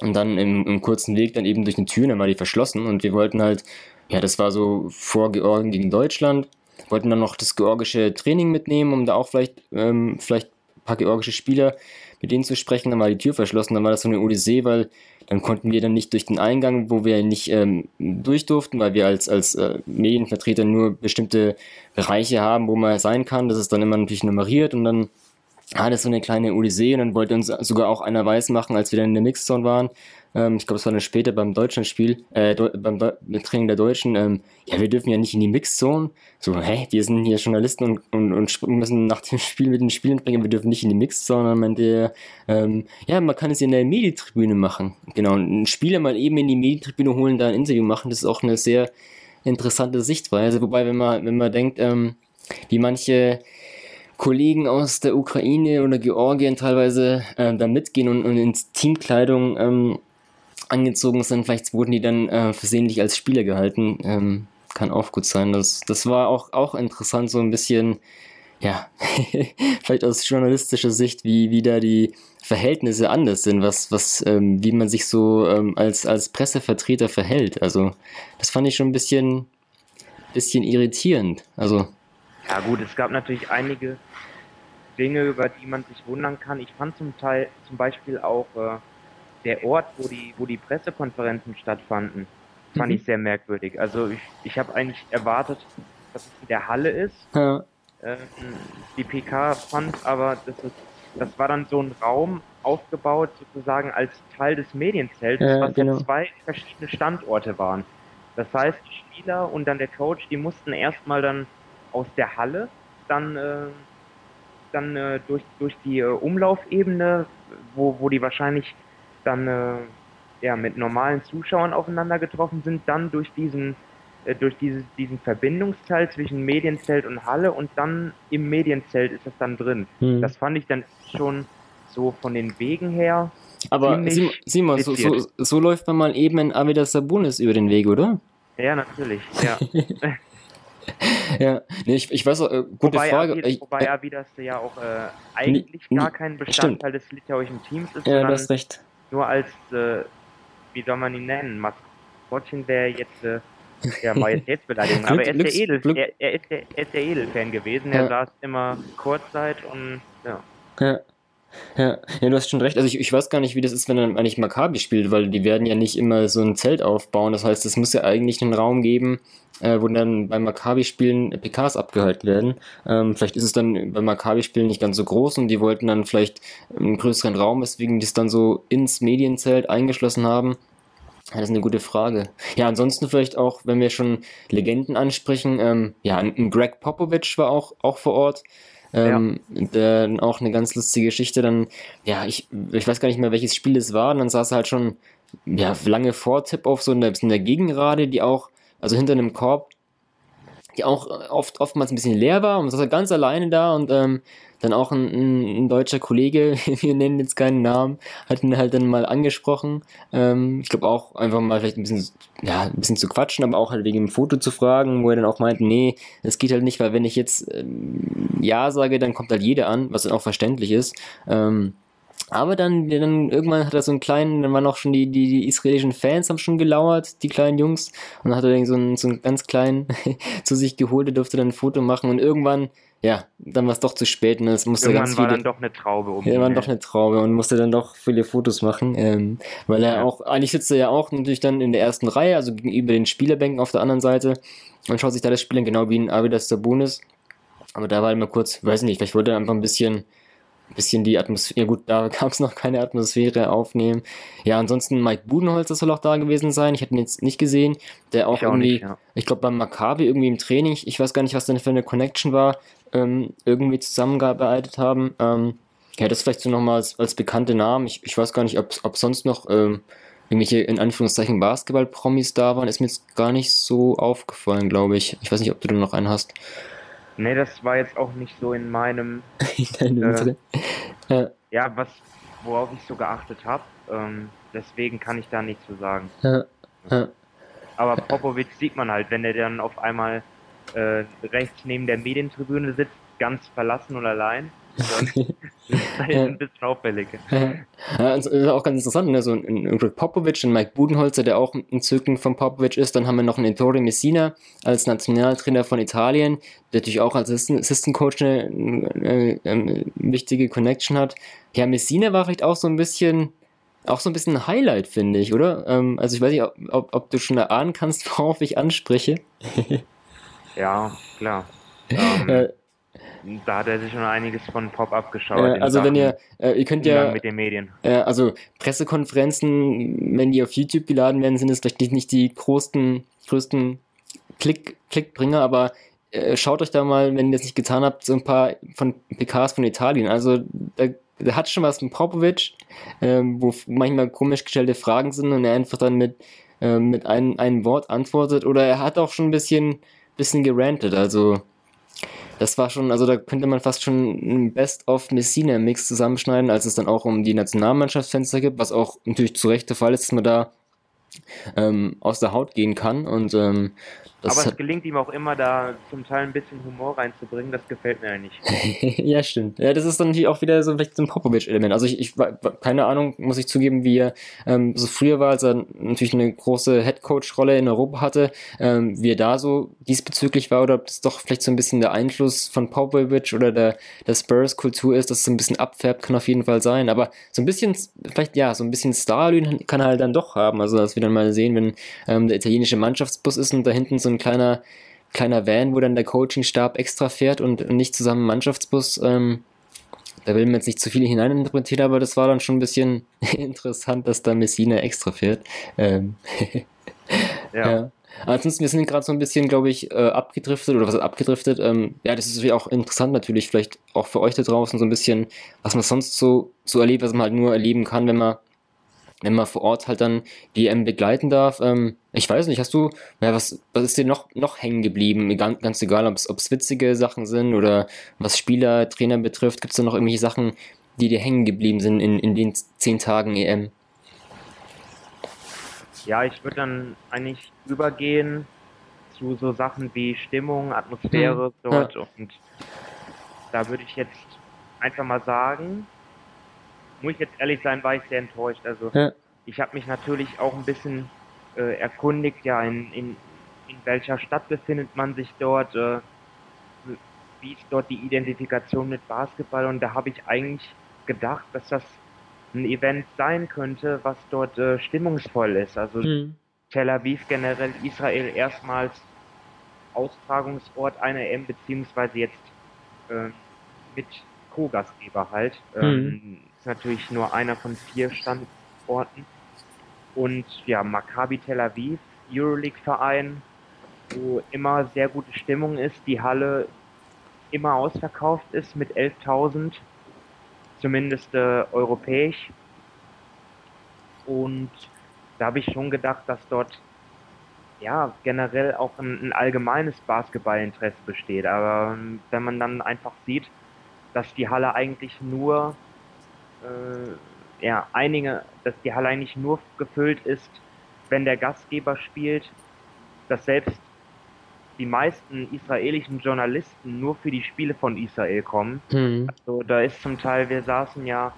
Und dann im, im kurzen Weg dann eben durch eine Tür, dann war die verschlossen und wir wollten halt, ja, das war so vor Georgien gegen Deutschland, wollten dann noch das georgische Training mitnehmen, um da auch vielleicht, ähm, vielleicht ein paar georgische Spieler mit denen zu sprechen, dann war die Tür verschlossen, dann war das so eine Odyssee, weil dann konnten wir dann nicht durch den Eingang, wo wir nicht ähm, durch durften, weil wir als, als äh, Medienvertreter nur bestimmte Bereiche haben, wo man sein kann. Das ist dann immer natürlich nummeriert und dann ah, das ist so eine kleine Odyssee und dann wollte uns sogar auch einer weiß machen, als wir dann in der Mixzone waren. Ähm, ich glaube, es war dann später beim Deutschlandspiel, äh, beim Deu Training der Deutschen. Ähm, ja, wir dürfen ja nicht in die Mixzone. So, hä, wir sind hier Journalisten und, und, und müssen nach dem Spiel mit den Spielen bringen, wir dürfen nicht in die Mixzone. Und meinte, ähm, ja, man kann es in der Medientribüne machen. Genau, einen Spieler mal eben in die Medientribüne holen, da ein Interview machen, das ist auch eine sehr interessante Sichtweise. Wobei, wenn man, wenn man denkt, ähm, wie manche Kollegen aus der Ukraine oder Georgien teilweise äh, da mitgehen und, und in Teamkleidung ähm, angezogen sind. Vielleicht wurden die dann äh, versehentlich als Spieler gehalten. Ähm, kann auch gut sein. Das, das war auch, auch interessant, so ein bisschen, ja, vielleicht aus journalistischer Sicht, wie, wie da die Verhältnisse anders sind, was, was, ähm, wie man sich so ähm, als, als Pressevertreter verhält. Also, das fand ich schon ein bisschen, bisschen irritierend. Also. Ja, gut, es gab natürlich einige Dinge, über die man sich wundern kann. Ich fand zum Teil, zum Beispiel auch äh, der Ort, wo die, wo die Pressekonferenzen stattfanden, fand mhm. ich sehr merkwürdig. Also, ich, ich habe eigentlich erwartet, dass es in der Halle ist. Ja. Äh, die PK fand aber, das ist das war dann so ein Raum aufgebaut sozusagen als Teil des Medienzelts, ja, was genau. zwei verschiedene Standorte waren. Das heißt, die Spieler und dann der Coach, die mussten erstmal dann aus der Halle dann, äh, dann äh, durch, durch die äh, Umlaufebene, wo, wo die wahrscheinlich dann äh, ja, mit normalen Zuschauern aufeinander getroffen sind, dann durch diesen äh, durch dieses, diesen Verbindungsteil zwischen Medienzelt und Halle und dann im Medienzelt ist es dann drin. Hm. Das fand ich dann schon so von den Wegen her. Aber Simon, so, so, so, läuft man mal eben in Avidas Sabunis über den Weg, oder? Ja, natürlich, ja. ja, nee, ich, ich weiß auch, äh, gute wobei Frage. Avidas, wobei äh, Avidas ja auch äh, eigentlich gar kein Bestandteil stimmt. des litauischen Teams ist, ja, das recht. nur als, äh, wie soll man ihn nennen, Maskottchen wäre jetzt äh, ja, Majestätsbeleidigung. Aber er ist, der Edel, er, er, ist der, er ist der Edelfan gewesen. Er ja. saß immer Kurzzeit und ja. Ja. Ja, ja, du hast schon recht. Also ich, ich weiß gar nicht, wie das ist, wenn dann eigentlich Maccabi spielt, weil die werden ja nicht immer so ein Zelt aufbauen. Das heißt, es muss ja eigentlich einen Raum geben, äh, wo dann beim Maccabi-Spielen PKs abgehalten werden. Ähm, vielleicht ist es dann beim Maccabi-Spielen nicht ganz so groß und die wollten dann vielleicht einen größeren Raum, weswegen die es dann so ins Medienzelt eingeschlossen haben. Das ist eine gute Frage. Ja, ansonsten vielleicht auch, wenn wir schon Legenden ansprechen, ähm, ja, ein Greg Popovich war auch, auch vor Ort. Ähm, ja. der, auch eine ganz lustige Geschichte. Dann, ja, ich, ich weiß gar nicht mehr, welches Spiel es war. Und dann saß er halt schon ja, lange vor Tip-Off so in der, in der Gegengrade, die auch, also hinter einem Korb, die auch oft, oftmals ein bisschen leer war und saß er ganz alleine da und ähm, dann auch ein, ein, ein, deutscher Kollege, wir nennen jetzt keinen Namen, hat ihn halt dann mal angesprochen. Ähm, ich glaube auch einfach mal vielleicht ein bisschen, ja, ein bisschen zu quatschen, aber auch halt wegen dem Foto zu fragen, wo er dann auch meinte, nee, das geht halt nicht, weil wenn ich jetzt ähm, Ja sage, dann kommt halt jeder an, was dann auch verständlich ist. Ähm, aber dann, dann irgendwann hat er so einen kleinen, dann waren auch schon die, die, die israelischen Fans haben schon gelauert, die kleinen Jungs. Und dann hat er dann so einen, so einen ganz kleinen zu sich geholt, der durfte dann ein Foto machen. Und irgendwann ja, dann war es doch zu spät und es musste Irgendwann ganz viele, war dann doch eine Traube um. Ja, war doch eine Traube und musste dann doch viele Fotos machen, ähm, weil er ja. auch, eigentlich sitzt er ja auch natürlich dann in der ersten Reihe, also gegenüber den Spielerbänken auf der anderen Seite und schaut sich da das Spiel an, genau wie in Avidas Sabonis. Aber da war er mal kurz, weiß nicht, vielleicht wollte er einfach ein bisschen bisschen die Atmosphäre, ja gut, da gab es noch keine Atmosphäre aufnehmen. Ja, ansonsten Mike Budenholzer soll auch da gewesen sein. Ich hätte ihn jetzt nicht gesehen. Der auch, auch irgendwie, nicht, ja. ich glaube beim Maccabi irgendwie im Training, ich weiß gar nicht, was denn für eine Connection war, ähm, irgendwie zusammengearbeitet haben. Ähm, ja, das vielleicht so nochmal als, als bekannte Namen. Ich, ich weiß gar nicht, ob, ob sonst noch ähm, irgendwelche in Anführungszeichen Basketball-Promis da waren. Ist mir jetzt gar nicht so aufgefallen, glaube ich. Ich weiß nicht, ob du da noch einen hast. Nee, das war jetzt auch nicht so in meinem. in äh, ja. ja, was, worauf ich so geachtet habe. Ähm, deswegen kann ich da nichts zu sagen. Ja. Ja. Aber Popovic sieht man halt, wenn er dann auf einmal äh, rechts neben der Medientribüne sitzt, ganz verlassen und allein. das ist halt ein bisschen auffällig. Ja, das ist auch ganz interessant. Ne? So ein, ein Greg Popovic und Mike Budenholzer, der auch ein Zücken von Popovic ist. Dann haben wir noch einen Ettore Messina als Nationaltrainer von Italien, der natürlich auch als Assistant Coach eine, eine, eine, eine, wichtige Connection hat. Ja, Messina war vielleicht auch so ein bisschen auch so ein bisschen ein Highlight, finde ich, oder? Ähm, also ich weiß nicht, ob, ob, ob du schon erahnen kannst, worauf ich anspreche. Ja, klar. Ähm, äh, da hat er sich schon einiges von Pop abgeschaut. Äh, also Sachen, wenn ihr, äh, ihr könnt ja, mit den Medien. Äh, also Pressekonferenzen, wenn die auf YouTube geladen werden, sind es vielleicht nicht, nicht die größten, größten Klick, Klickbringer, aber äh, schaut euch da mal, wenn ihr das nicht getan habt, so ein paar von PKs von Italien. Also da, da hat schon was von Popovic, ähm, wo manchmal komisch gestellte Fragen sind und er einfach dann mit, äh, mit einem, einem Wort antwortet. Oder er hat auch schon ein bisschen bisschen gerantet. Also, das war schon, also da könnte man fast schon ein Best-of Messina-Mix zusammenschneiden, als es dann auch um die Nationalmannschaftsfenster gibt, was auch natürlich zu Recht der Fall ist, dass man da ähm, aus der Haut gehen kann. Und ähm, Das Aber es gelingt ihm auch immer, da zum Teil ein bisschen Humor reinzubringen. Das gefällt mir eigentlich. ja, stimmt. Ja, das ist dann natürlich auch wieder so vielleicht so ein Popovic-Element. Also ich, ich, keine Ahnung, muss ich zugeben, wie er ähm, so früher war, als er natürlich eine große Headcoach-Rolle in Europa hatte, ähm, wie er da so diesbezüglich war oder ob das doch vielleicht so ein bisschen der Einfluss von Popovic oder der, der Spurs-Kultur ist, dass es so ein bisschen abfärbt, kann auf jeden Fall sein. Aber so ein bisschen, vielleicht ja, so ein bisschen Starlin kann er halt dann doch haben. Also dass wir dann mal sehen, wenn ähm, der italienische Mannschaftsbus ist und da hinten so ein ein kleiner, kleiner Van, wo dann der Coachingstab extra fährt und nicht zusammen Mannschaftsbus. Ähm, da will man jetzt nicht zu viel hineininterpretieren, aber das war dann schon ein bisschen interessant, dass da Messina extra fährt. Ähm, ja. ja. Ansonsten, wir sind gerade so ein bisschen, glaube ich, äh, abgedriftet oder was ist abgedriftet. Ähm, ja, das ist auch interessant natürlich, vielleicht auch für euch da draußen so ein bisschen, was man sonst so, so erlebt, was man halt nur erleben kann, wenn man wenn man vor Ort halt dann die EM begleiten darf. Ähm, ich weiß nicht, hast du, ja, was, was ist dir noch, noch hängen geblieben? Ganz, ganz egal, ob es witzige Sachen sind oder was Spieler, Trainer betrifft, gibt es da noch irgendwelche Sachen, die dir hängen geblieben sind in, in den zehn Tagen EM? Ja, ich würde dann eigentlich übergehen zu so Sachen wie Stimmung, Atmosphäre hm, dort ja. und da würde ich jetzt einfach mal sagen, muss ich jetzt ehrlich sein, war ich sehr enttäuscht. Also ja. ich habe mich natürlich auch ein bisschen äh, erkundigt, ja, in, in, in welcher Stadt befindet man sich dort, äh, wie ist dort die Identifikation mit Basketball und da habe ich eigentlich gedacht, dass das ein Event sein könnte, was dort äh, stimmungsvoll ist. Also mhm. Tel Aviv generell, Israel erstmals Austragungsort einer EM, beziehungsweise jetzt äh, mit Co-Gastgeber halt. Mhm. Ähm, ist natürlich nur einer von vier Standorten. Und ja, Maccabi Tel Aviv, Euroleague-Verein, wo immer sehr gute Stimmung ist, die Halle immer ausverkauft ist mit 11.000, zumindest äh, europäisch. Und da habe ich schon gedacht, dass dort ja generell auch ein, ein allgemeines Basketballinteresse besteht. Aber ähm, wenn man dann einfach sieht, dass die Halle eigentlich nur äh, ja, einige, dass die Halle eigentlich nur gefüllt ist, wenn der Gastgeber spielt, dass selbst die meisten israelischen Journalisten nur für die Spiele von Israel kommen. Mhm. Also da ist zum Teil, wir saßen ja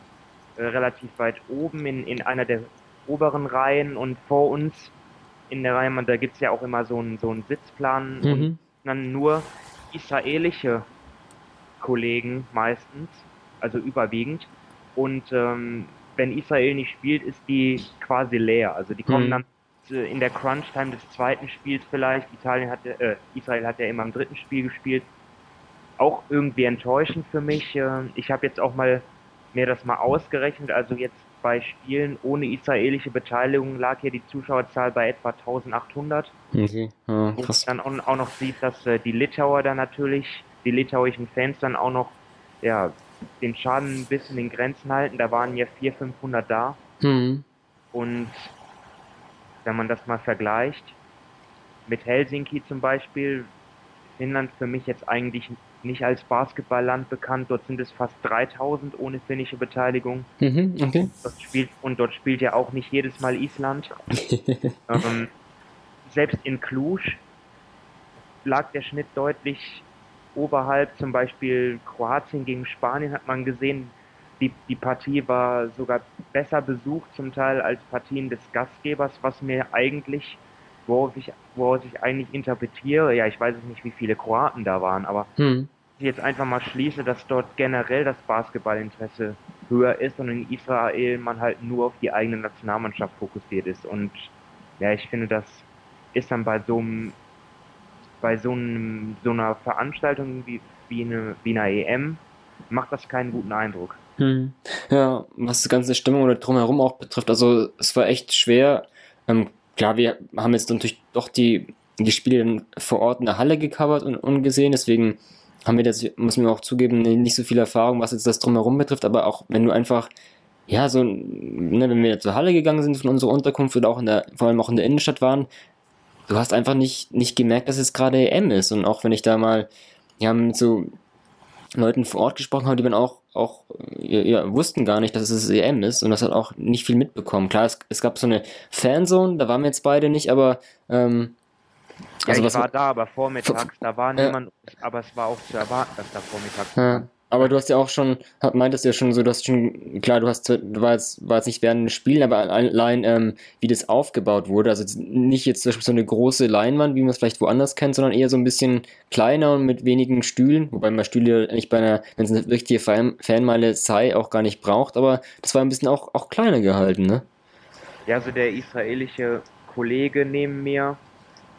äh, relativ weit oben in, in einer der oberen Reihen und vor uns in der Reihe, da gibt es ja auch immer so einen, so einen Sitzplan mhm. und dann nur israelische Kollegen meistens, also überwiegend. Und ähm, wenn Israel nicht spielt, ist die quasi leer. Also die kommen mhm. dann in der Crunch-Time des zweiten Spiels vielleicht. Italien hat, äh, Israel hat ja immer im dritten Spiel gespielt. Auch irgendwie enttäuschend für mich. Äh, ich habe jetzt auch mal mir das mal ausgerechnet. Also jetzt bei Spielen ohne israelische Beteiligung lag hier die Zuschauerzahl bei etwa 1800. Okay. Ja, Und dann auch, auch noch sieht, dass äh, die Litauer dann natürlich, die litauischen Fans dann auch noch ja, den Schaden ein bisschen in Grenzen halten. Da waren ja 400, 500 da. Mhm. Und wenn man das mal vergleicht mit Helsinki zum Beispiel, Finnland für mich jetzt eigentlich nicht als Basketballland bekannt. Dort sind es fast 3000 ohne finnische Beteiligung. Mhm, okay. dort spielt, und dort spielt ja auch nicht jedes Mal Island. ähm, selbst in Cluj lag der Schnitt deutlich oberhalb, zum Beispiel Kroatien gegen Spanien, hat man gesehen, die, die Partie war sogar besser besucht zum Teil als Partien des Gastgebers, was mir eigentlich, worauf ich, worauf ich eigentlich interpretiere, ja, ich weiß es nicht, wie viele Kroaten da waren, aber hm. ich jetzt einfach mal schließe, dass dort generell das Basketballinteresse höher ist und in Israel man halt nur auf die eigene Nationalmannschaft fokussiert ist. Und ja, ich finde, das ist dann bei so einem bei so, einem, so einer Veranstaltung wie, wie, eine, wie einer EM macht das keinen guten Eindruck. Hm. Ja, was die ganze Stimmung oder drumherum auch betrifft, also es war echt schwer. Ähm, klar, wir haben jetzt natürlich doch die, die Spiele vor Ort in der Halle gecovert und, und gesehen, deswegen haben wir das, muss man auch zugeben, nicht so viel Erfahrung, was jetzt das drumherum betrifft, aber auch wenn du einfach, ja, so, ne, wenn wir zur Halle gegangen sind von unserer Unterkunft oder auch in der, vor allem auch in der Innenstadt waren, du hast einfach nicht, nicht gemerkt, dass es gerade EM ist. Und auch wenn ich da mal ja, mit so Leuten vor Ort gesprochen habe, die dann auch, auch ja, wussten gar nicht, dass es EM ist und das hat auch nicht viel mitbekommen. Klar, es, es gab so eine Fanzone, da waren wir jetzt beide nicht, aber ähm, Ja, also ich war da, aber vormittags, da war niemand, aber es war auch zu erwarten, dass da vormittags ja. Aber du hast ja auch schon, meintest ja schon so, du hast schon, klar, du hast, du war jetzt, nicht während des Spielen, aber allein, ähm, wie das aufgebaut wurde. Also nicht jetzt zum Beispiel so eine große Leinwand, wie man es vielleicht woanders kennt, sondern eher so ein bisschen kleiner und mit wenigen Stühlen, wobei man Stühle nicht bei einer, wenn es eine richtige Fan Fanmeile sei, auch gar nicht braucht, aber das war ein bisschen auch, auch kleiner gehalten, ne? Ja, also der israelische Kollege neben mir,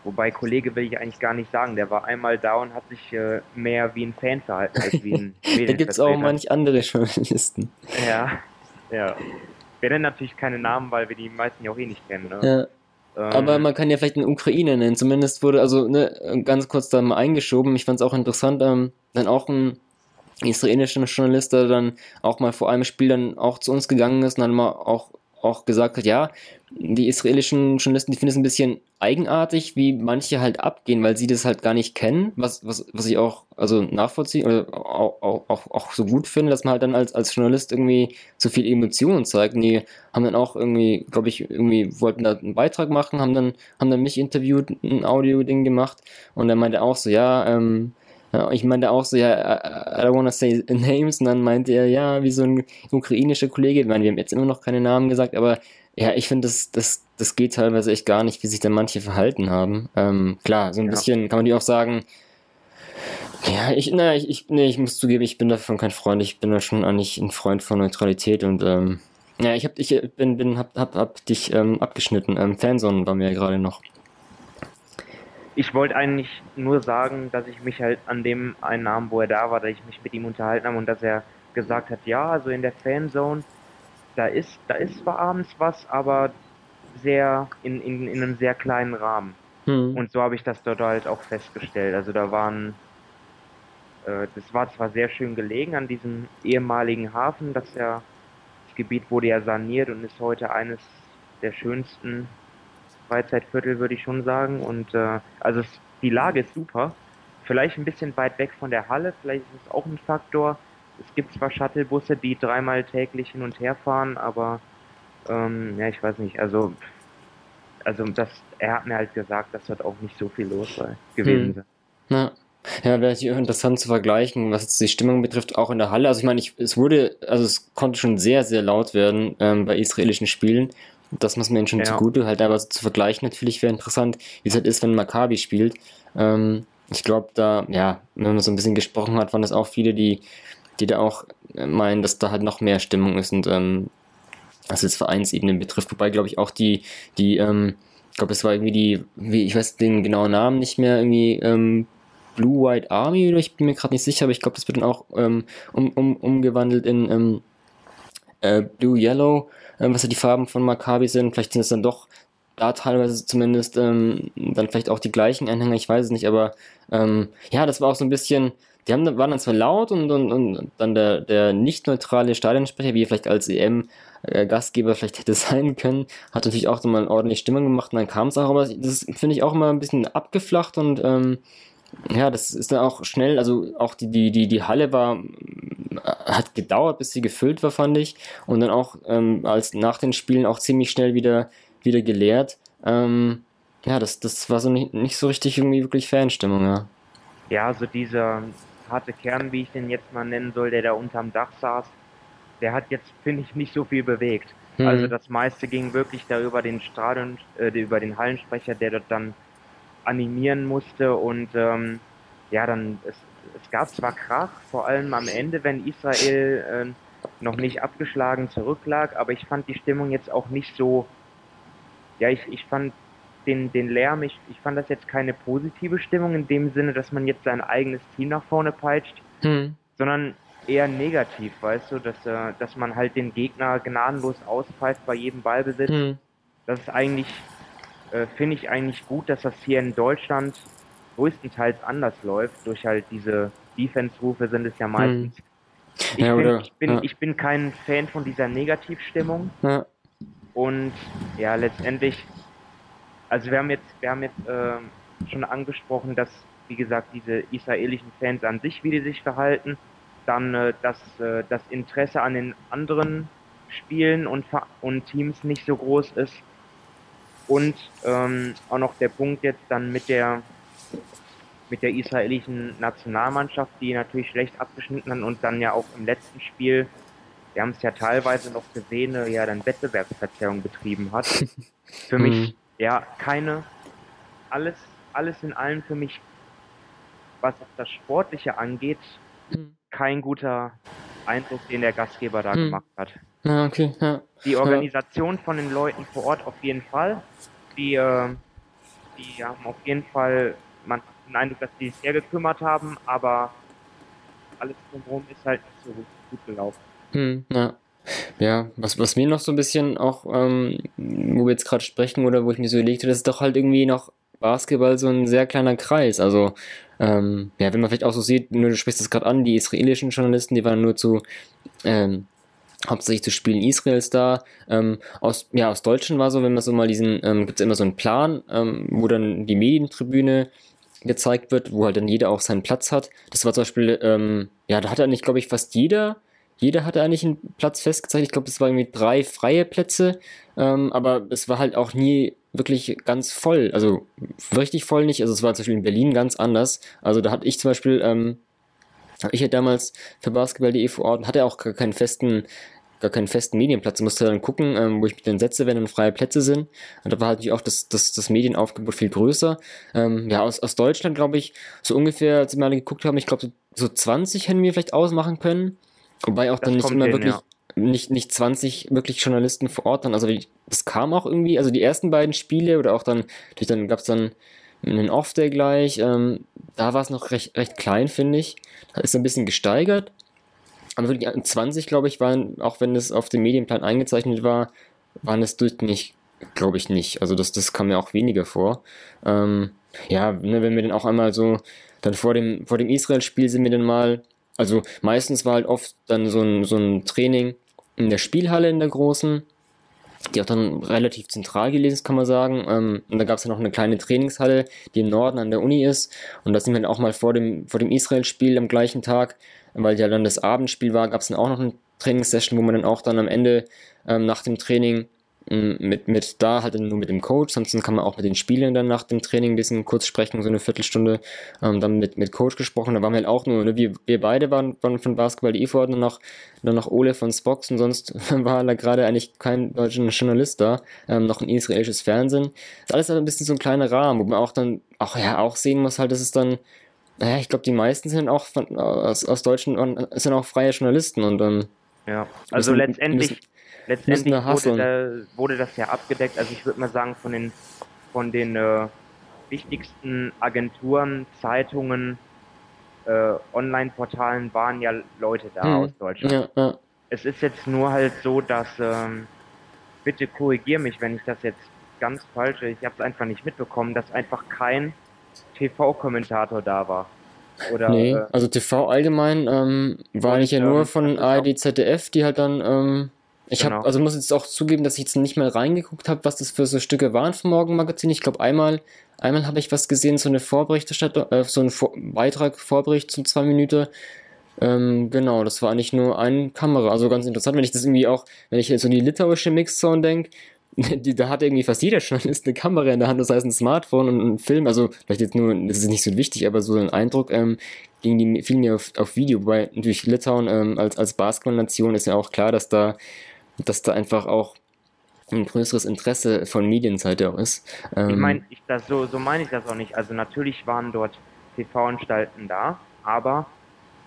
Wobei Kollege will ich eigentlich gar nicht sagen. Der war einmal da und hat sich äh, mehr wie ein Fan verhalten als wie ein Da gibt es auch manch andere Journalisten. Ja, ja. Wir nennen natürlich keine Namen, weil wir die meisten ja auch eh nicht kennen. Ne? Ja. Ähm, Aber man kann ja vielleicht einen Ukrainer nennen. Zumindest wurde, also ne, ganz kurz da mal eingeschoben. Ich fand es auch interessant, ähm, dann auch ein israelischer Journalist, der dann auch mal vor einem Spiel dann auch zu uns gegangen ist und dann mal auch auch gesagt hat, ja, die israelischen Journalisten, die finden es ein bisschen eigenartig, wie manche halt abgehen, weil sie das halt gar nicht kennen, was, was, was ich auch also nachvollziehen oder auch, auch, auch so gut finde, dass man halt dann als, als Journalist irgendwie so viel Emotionen zeigt. Und die haben dann auch irgendwie, glaube ich, irgendwie wollten da einen Beitrag machen, haben dann, haben dann mich interviewt, ein Audio-Ding gemacht und er meinte auch so, ja, ähm, ja, ich meinte auch so, ja, I don't wanna say names. Und dann meinte er, ja, wie so ein ukrainischer Kollege. Ich meine, wir haben jetzt immer noch keine Namen gesagt, aber ja, ich finde, das, das, das geht teilweise echt gar nicht, wie sich dann manche verhalten haben. Ähm, klar, so ein ja. bisschen kann man die auch sagen, ja, ich, na, ich, ich, nee, ich muss zugeben, ich bin davon kein Freund. Ich bin da schon eigentlich ein Freund von Neutralität und, ähm, ja, ich hab, ich bin, bin, hab, hab, hab dich ähm, abgeschnitten. Ähm, Fanzone war mir ja gerade noch ich wollte eigentlich nur sagen, dass ich mich halt an dem einen Abend, wo er da war, dass ich mich mit ihm unterhalten habe und dass er gesagt hat, ja, also in der Fanzone, da ist, da ist zwar abends was, aber sehr in, in, in einem sehr kleinen Rahmen. Hm. Und so habe ich das dort halt auch festgestellt. Also da waren, äh, das war zwar sehr schön gelegen an diesem ehemaligen Hafen, das ja, das Gebiet wurde ja saniert und ist heute eines der schönsten Freizeitviertel, würde ich schon sagen. Und äh, also die Lage ist super. Vielleicht ein bisschen weit weg von der Halle, vielleicht ist es auch ein Faktor. Es gibt zwar Shuttlebusse, die dreimal täglich hin und her fahren, aber ähm, ja, ich weiß nicht. Also, also das, er hat mir halt gesagt, dass dort auch nicht so viel los sei, gewesen hm. sei. Ja, wäre natürlich auch interessant zu vergleichen, was jetzt die Stimmung betrifft, auch in der Halle. Also ich meine, ich, es wurde, also es konnte schon sehr, sehr laut werden ähm, bei israelischen Spielen. Das muss man ihnen schon ja. zugute halten, aber zu vergleichen natürlich wäre interessant, wie es halt ist, wenn Maccabi spielt. Ähm, ich glaube, da, ja, wenn man so ein bisschen gesprochen hat, waren das auch viele, die, die da auch meinen, dass da halt noch mehr Stimmung ist und ähm, was jetzt Vereinsebene betrifft. Wobei, glaube ich, auch die, die, ähm, ich glaube, es war irgendwie die, wie, ich weiß den genauen Namen nicht mehr, irgendwie, ähm, Blue White Army, oder ich bin mir gerade nicht sicher, aber ich glaube, das wird dann auch ähm, um, um, umgewandelt in ähm, äh, Blue Yellow ähm, was ja die Farben von Maccabi sind. Vielleicht sind es dann doch da teilweise zumindest ähm, dann vielleicht auch die gleichen Anhänger, ich weiß es nicht, aber ähm, ja, das war auch so ein bisschen, die haben, waren dann zwar laut und, und, und dann der, der nicht neutrale Stadionsprecher, wie vielleicht als EM-Gastgeber vielleicht hätte sein können, hat natürlich auch dann mal eine ordentliche Stimmung gemacht und dann kam es auch, aber das finde ich auch immer ein bisschen abgeflacht und ähm, ja, das ist dann auch schnell, also auch die, die, die, die Halle war, hat gedauert, bis sie gefüllt war, fand ich. Und dann auch ähm, als nach den Spielen auch ziemlich schnell wieder, wieder geleert. Ähm, ja, das, das war so nicht, nicht so richtig irgendwie wirklich Fanstimmung, ja. Ja, also dieser harte Kern, wie ich den jetzt mal nennen soll, der da unterm Dach saß, der hat jetzt, finde ich, nicht so viel bewegt. Hm. Also das meiste ging wirklich da über den Stadion, äh, über den Hallensprecher, der dort dann animieren musste und ähm, ja, dann es, es gab zwar Krach, vor allem am Ende, wenn Israel äh, noch nicht abgeschlagen zurücklag, aber ich fand die Stimmung jetzt auch nicht so, ja, ich, ich fand den, den Lärm, ich, ich fand das jetzt keine positive Stimmung in dem Sinne, dass man jetzt sein eigenes Team nach vorne peitscht, hm. sondern eher negativ, weißt du, dass, äh, dass man halt den Gegner gnadenlos auspfeift bei jedem Ballbesitz. Hm. Das ist eigentlich äh, finde ich eigentlich gut, dass das hier in Deutschland größtenteils anders läuft. Durch halt diese Defense-Rufe sind es ja hm. meistens. Hm. Ich, ja, bin, ich, bin, ja. ich bin kein Fan von dieser Negativstimmung. Ja. Und ja, letztendlich, also wir haben jetzt, wir haben jetzt äh, schon angesprochen, dass, wie gesagt, diese israelischen Fans an sich, wie die sich verhalten, dann äh, dass äh, das Interesse an den anderen Spielen und, und Teams nicht so groß ist Und ähm, auch noch der Punkt jetzt dann mit der mit der israelischen Nationalmannschaft, die natürlich schlecht abgeschnitten hat und dann ja auch im letzten Spiel, wir haben es ja teilweise noch gesehen, äh, ja dann Wettbewerbsverzerrung betrieben hat. für mich, mhm. ja, keine, alles, alles in allem für mich, was das Sportliche angeht, mhm. kein guter Eindruck, den der Gastgeber da mhm. gemacht hat. Ja, okay, ja. Die Organisation ja. von den Leuten vor Ort auf jeden Fall. Die, äh, die haben auf jeden Fall, man hat den Eindruck, dass die sich sehr gekümmert haben, aber alles drumherum ist halt nicht so gut gelaufen. Hm, ja. Ja, was, was mir noch so ein bisschen auch, ähm, wo wir jetzt gerade sprechen oder wo ich mir so überlegt habe, das ist doch halt irgendwie noch Basketball so ein sehr kleiner Kreis. Also, ähm, ja, wenn man vielleicht auch so sieht, nur du sprichst es gerade an, die israelischen Journalisten, die waren nur zu, ähm, hauptsächlich zu Spielen Israels da. Ähm, aus, ja, aus Deutschland war so, wenn man so mal diesen, ähm, gibt es immer so einen Plan, ähm, wo dann die Medientribüne gezeigt wird, wo halt dann jeder auch seinen Platz hat. Das war zum Beispiel, ähm, ja, da hat eigentlich, glaube ich, fast jeder, jeder hatte eigentlich einen Platz festgezeichnet. Ich glaube, es waren irgendwie drei freie Plätze, ähm, aber es war halt auch nie wirklich ganz voll. Also richtig voll nicht. Also es war zum Beispiel in Berlin ganz anders. Also da hatte ich zum Beispiel, ähm, ich hatte damals für Basketball.de vor Ort, hatte auch gar keinen festen gar keinen festen Medienplatz. Ich musste dann gucken, ähm, wo ich mich dann setze, wenn dann freie Plätze sind. Und da war halt natürlich auch das, das, das Medienaufgebot viel größer. Ähm, ja, aus, aus Deutschland, glaube ich, so ungefähr, als wir mal geguckt haben, ich glaube, so, so 20 hätten wir vielleicht ausmachen können. Wobei auch das dann nicht immer hin, wirklich, ja. nicht, nicht 20 wirklich Journalisten vor Ort dann. Also das kam auch irgendwie, also die ersten beiden Spiele oder auch dann, dann gab es dann einen Off-Day gleich. Ähm, da war es noch recht, recht klein, finde ich. Da ist ein bisschen gesteigert aber wirklich 20, glaube ich, waren, auch wenn es auf dem Medienplan eingezeichnet war, waren es durchgängig, glaube ich, nicht. Also das, das kam mir auch weniger vor. Ähm, ja, ne, wenn wir dann auch einmal so, dann vor dem, vor dem Israel-Spiel sind wir dann mal, also meistens war halt oft dann so ein, so ein Training in der Spielhalle in der großen, die auch dann relativ zentral gelesen ist, kann man sagen. Ähm, und da gab es ja noch eine kleine Trainingshalle, die im Norden an der Uni ist. Und da sind wir dann auch mal vor dem, vor dem Israel-Spiel am gleichen Tag weil ja dann das Abendspiel war, gab es dann auch noch eine Trainingssession, wo man dann auch dann am Ende ähm, nach dem Training mit, mit da halt nur mit dem Coach, sonst kann man auch mit den Spielern dann nach dem Training ein bisschen kurz sprechen, so eine Viertelstunde, ähm, dann mit, mit Coach gesprochen, da waren wir halt auch nur, ne, wir, wir beide waren, waren von Basketball.de vor Ort, nur noch, nur noch Ole von Spox. Und sonst war da gerade eigentlich kein deutscher Journalist da, ähm, noch ein israelisches Fernsehen. Das ist alles halt ein bisschen so ein kleiner Rahmen, wo man auch dann, auch ja, auch sehen muss halt, dass es dann naja, ich glaube, die meisten sind auch von, aus, aus Deutschen sind auch freie Journalisten und ähm, ja, also müssen, letztendlich, müssen, letztendlich wurde, da, wurde, das ja abgedeckt. Also ich würde mal sagen, von den von den äh, wichtigsten Agenturen, Zeitungen, äh, Online-Portalen waren ja Leute da hm, aus Deutschland. Ja, ja. Es ist jetzt nur halt so, dass ähm, bitte korrigier mich, wenn ich das jetzt ganz falsch, ich habe es einfach nicht mitbekommen, dass einfach kein TV-Kommentator da war. Oder, nee, äh, also TV allgemein ähm, war eigentlich ja nur von ARD, ZDF, die halt dann, ähm, ich genau. habe, also muss jetzt auch zugeben, dass ich jetzt nicht mehr reingeguckt habe, was das für so Stücke waren vom Morgenmagazin. Ich glaube einmal, einmal habe ich was gesehen, so eine Vorberichterstattung, äh, so ein Vor Beitrag, Vorbericht zu zwei Minuten. Ähm, genau, das war eigentlich nur eine Kamera. Also ganz interessant, wenn ich das irgendwie auch, wenn ich jetzt so die litauische Mixzone denke, die, da hat irgendwie fast jeder Journalist eine Kamera in der Hand, das heißt ein Smartphone und ein Film, also vielleicht jetzt nur, das ist nicht so wichtig, aber so ein Eindruck, ähm, ging die viel mehr auf, auf Video, wobei natürlich Litauen ähm, als, als Basketball-Nation ist ja auch klar, dass da, dass da einfach auch ein größeres Interesse von Medienseite auch ist. Ähm, ich meine, so, so meine ich das auch nicht. Also natürlich waren dort TV-Anstalten da, aber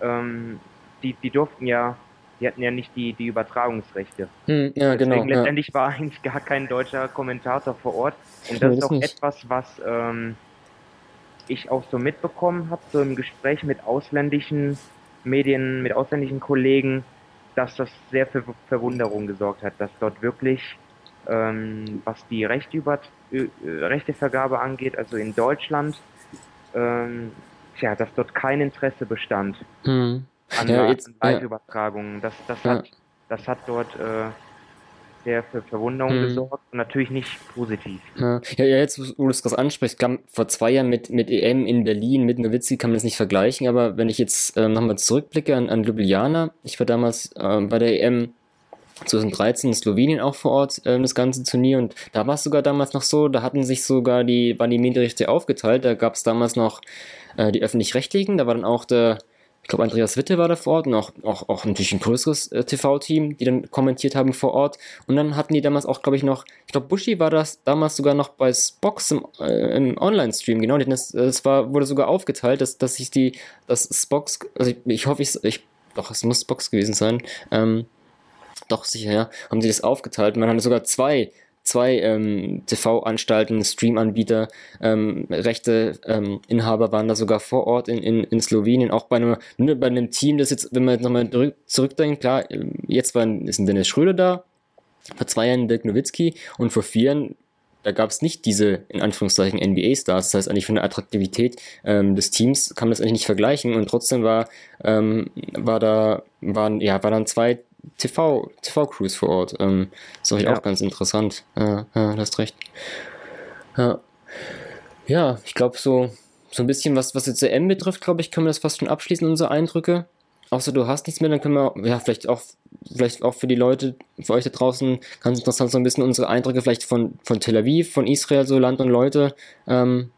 ähm, die, die durften ja die hatten ja nicht die, die Übertragungsrechte. Hm, ja, Deswegen genau. Letztendlich ja. war eigentlich gar kein deutscher Kommentator vor Ort. Und das ist auch etwas, was ähm, ich auch so mitbekommen habe, so im Gespräch mit ausländischen Medien, mit ausländischen Kollegen, dass das sehr für Verwunderung gesorgt hat, dass dort wirklich, ähm, was die Rechte über, äh, Rechtevergabe angeht, also in Deutschland, ähm, tja, dass dort kein Interesse bestand. Hm an, ja, jetzt, Live-Übertragungen. Das, das, ja. hat, das hat dort äh, sehr für Verwunderung hm. gesorgt und natürlich nicht positiv. Ja, ja jetzt, wo du es gerade ansprichst, kam vor zwei Jahren mit, mit EM in Berlin, mit Nowitzki kann man das nicht vergleichen, aber wenn ich jetzt äh, nochmal zurückblicke an, an Ljubljana, ich war damals äh, bei der EM 2013 in Slowenien auch vor Ort äh, das ganze Turnier und da war es sogar damals noch so, da hatten sich sogar die, waren die Medienrechte aufgeteilt, da gab es damals noch äh, die öffentlich-rechtlichen, da war dann auch der, ich glaube Andreas Witte war da vor Ort und auch, auch, auch natürlich ein größeres äh, TV-Team, die dann kommentiert haben vor Ort und dann hatten die damals auch, glaube ich, noch, ich glaube Bushi war das damals sogar noch bei Spox im, äh, im Online-Stream, genau, das, das war, wurde sogar aufgeteilt, dass, dass sich die, dass Spox, also ich, ich hoffe, ich, ich doch, es muss Spox gewesen sein, ähm, doch sicher, ja, haben sie das aufgeteilt. Man hatte sogar zwei, zwei ähm, TV-Anstalten, Stream-Anbieter, ähm, rechte ähm, Inhaber waren da sogar vor Ort in, in, in Slowenien, auch bei einem, ne, bei einem Team, das jetzt, wenn man jetzt nochmal zurückdenkt, klar, jetzt war, ist ein Dennis Schröder da, vor zwei Jahren Dirk Nowitzki und vor vier Jahren da gab es nicht diese, in Anführungszeichen, NBA-Stars. Das heißt, eigentlich von der Attraktivität ähm, des Teams kann man das eigentlich nicht vergleichen. Und trotzdem war, ähm, war da, waren, ja, war dann zwei TV, TV-Crews vor Ort. Ähm, das ist ja. auch ganz interessant. Ja, ja, du hast recht. Ja, ja ich glaube, so, so ein bisschen, was, was jetzt EM betrifft, glaube ich, können wir das fast schon abschließen, unsere Eindrücke. Außer du hast nichts mehr, dann können wir, ja, vielleicht auch, vielleicht auch für die Leute, für euch da draußen, ganz interessant, so ein bisschen unsere Eindrücke vielleicht von, von Tel Aviv, von Israel, so Land und Leute. Ähm,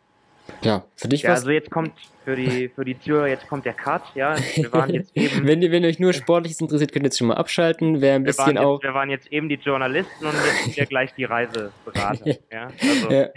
ja, für dich ja, was? Also jetzt kommt für die, für die Tür, jetzt kommt der Cut, ja. Wir waren jetzt eben. wenn, wenn euch nur Sportliches interessiert, könnt ihr jetzt schon mal abschalten. Wer ein bisschen wir auch. Jetzt, wir waren jetzt eben die Journalisten und jetzt sind wir gleich die Reiseberater. ja, also. ja.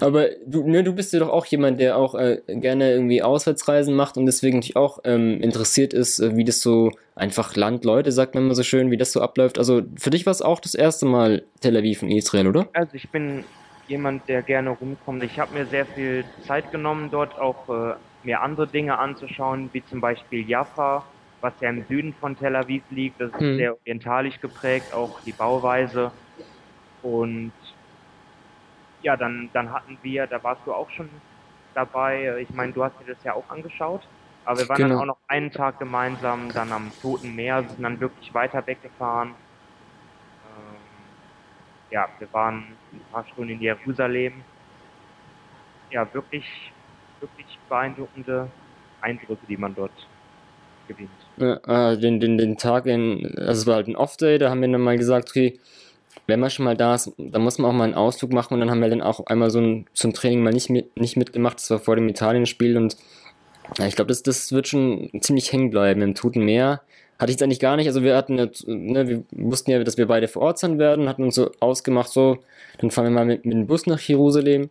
Aber du, ne, du bist ja doch auch jemand, der auch äh, gerne irgendwie Auswärtsreisen macht und deswegen natürlich auch ähm, interessiert ist, äh, wie das so einfach Land, Leute, sagt man immer so schön, wie das so abläuft. Also für dich war es auch das erste Mal Tel Aviv in Israel, oder? Also ich bin jemand, der gerne rumkommt. Ich habe mir sehr viel Zeit genommen, dort auch äh, mir andere Dinge anzuschauen, wie zum Beispiel Jaffa, was ja im Süden von Tel Aviv liegt. Das ist hm. sehr orientalisch geprägt, auch die Bauweise. Und ja, dann, dann hatten wir, da warst du auch schon dabei. Ich meine, du hast dir das ja auch angeschaut. Aber wir waren genau. dann auch noch einen Tag gemeinsam, dann am Toten Meer, sind dann wirklich weiter weggefahren ja, wir waren ein paar Stunden in Jerusalem. Ja, wirklich, wirklich beeindruckende Eindrücke, die man dort gewinnt. Ja, äh, den, den, den Tag in, also es war halt ein Off-Day, da haben wir dann mal gesagt, okay, wenn man schon mal da ist, dann muss man auch mal einen Ausflug machen und dann haben wir dann auch einmal so ein, ein Training mal nicht, mit, nicht mitgemacht, das war vor dem Italien-Spiel und ja, ich glaube, das, das wird schon ziemlich hängen bleiben im Toten Meer hatte ich jetzt eigentlich gar nicht. Also wir hatten jetzt, ne, wir wussten ja, dass wir beide vor Ort sein werden, hatten uns so ausgemacht, so, dann fahren wir mal mit, mit dem Bus nach Jerusalem.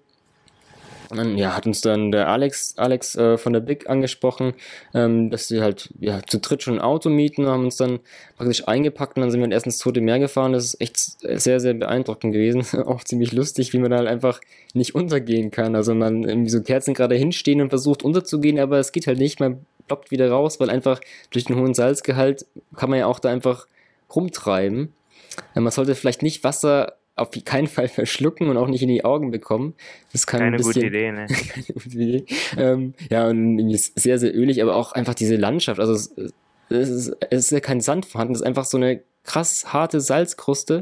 Und dann, ja, hat uns dann der Alex, Alex äh, von der Big angesprochen, ähm, dass wir halt ja, zu dritt schon ein Auto mieten, haben uns dann praktisch eingepackt und dann sind wir erst ins Tote Meer gefahren. Das ist echt sehr, sehr beeindruckend gewesen. Auch ziemlich lustig, wie man da halt einfach nicht untergehen kann. Also man irgendwie so Kerzen gerade hinstehen und versucht unterzugehen, aber es geht halt nicht. Man ploppt wieder raus, weil einfach durch den hohen Salzgehalt kann man ja auch da einfach rumtreiben. Man sollte vielleicht nicht Wasser auf keinen Fall verschlucken und auch nicht in die Augen bekommen. Das kann keine ein bisschen, gute Idee, ne? keine gute Idee. Ähm, ja, und sehr, sehr ölig, aber auch einfach diese Landschaft. Also es, es, ist, es ist ja kein Sand vorhanden, es ist einfach so eine krass harte Salzkruste.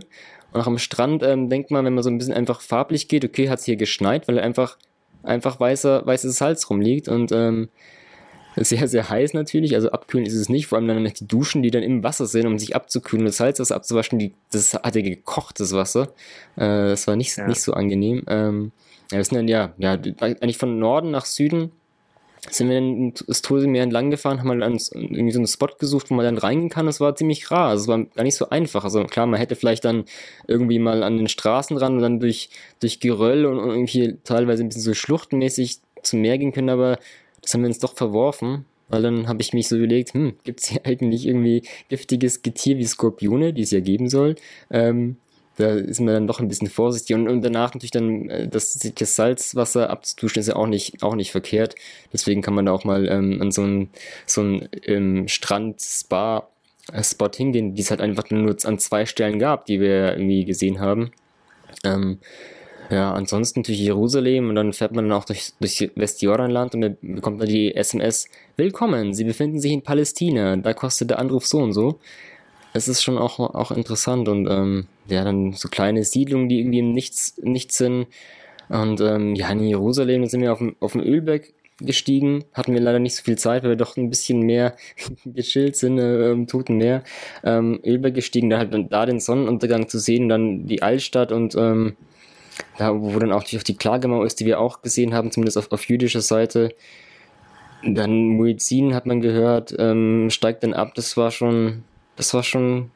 Und auch am Strand ähm, denkt man, wenn man so ein bisschen einfach farblich geht, okay, hat es hier geschneit, weil einfach, einfach weißer, weißes Salz rumliegt. Und ähm, sehr, sehr heiß natürlich. Also abkühlen ist es nicht. Vor allem dann die Duschen, die dann im Wasser sind, um sich abzukühlen. Das Salz, das abzuwaschen, die, das hatte gekochtes Wasser. Äh, das war nicht, ja. nicht so angenehm. Ähm, ja, wir sind dann ja, ja, eigentlich von Norden nach Süden sind wir dann das Tosemeer entlang gefahren, haben dann irgendwie so einen Spot gesucht, wo man dann reingehen kann. Das war ziemlich rar. Also es war gar nicht so einfach. Also klar, man hätte vielleicht dann irgendwie mal an den Straßen ran und dann durch, durch Geröll und, und irgendwie teilweise ein bisschen so schluchtenmäßig zum Meer gehen können, aber das haben wir uns doch verworfen, weil dann habe ich mich so überlegt, hm, gibt es hier eigentlich irgendwie giftiges Getier wie Skorpione, die es ja geben soll? Ähm, da ist man dann doch ein bisschen vorsichtig und, und danach natürlich dann äh, das, das Salzwasser abzuduschen ist ja auch nicht, auch nicht verkehrt. Deswegen kann man da auch mal ähm, an so einen so ähm, Strand-Spa-Spot hingehen, die es halt einfach nur an zwei Stellen gab, die wir irgendwie gesehen haben. Ähm, ja, ansonsten durch Jerusalem und dann fährt man dann auch durch, durch Westjordanland und dann bekommt man die SMS, Willkommen, Sie befinden sich in Palästina, da kostet der Anruf so und so. Es ist schon auch, auch interessant und ähm, ja, dann so kleine Siedlungen, die irgendwie im Nichts, Nichts sind. Und ähm, ja, in Jerusalem sind wir auf dem, auf dem Ölberg gestiegen. Hatten wir leider nicht so viel Zeit, weil wir doch ein bisschen mehr gechillt sind, äh, im Toten Meer. Ähm, übergestiegen, da halt dann da den Sonnenuntergang zu sehen, dann die Altstadt und ähm, da, wo dann auch die, die Klagemauer ist, die wir auch gesehen haben, zumindest auf, auf jüdischer Seite. Dann Muizin hat man gehört, ähm, steigt dann ab. Das war schon, das war schon,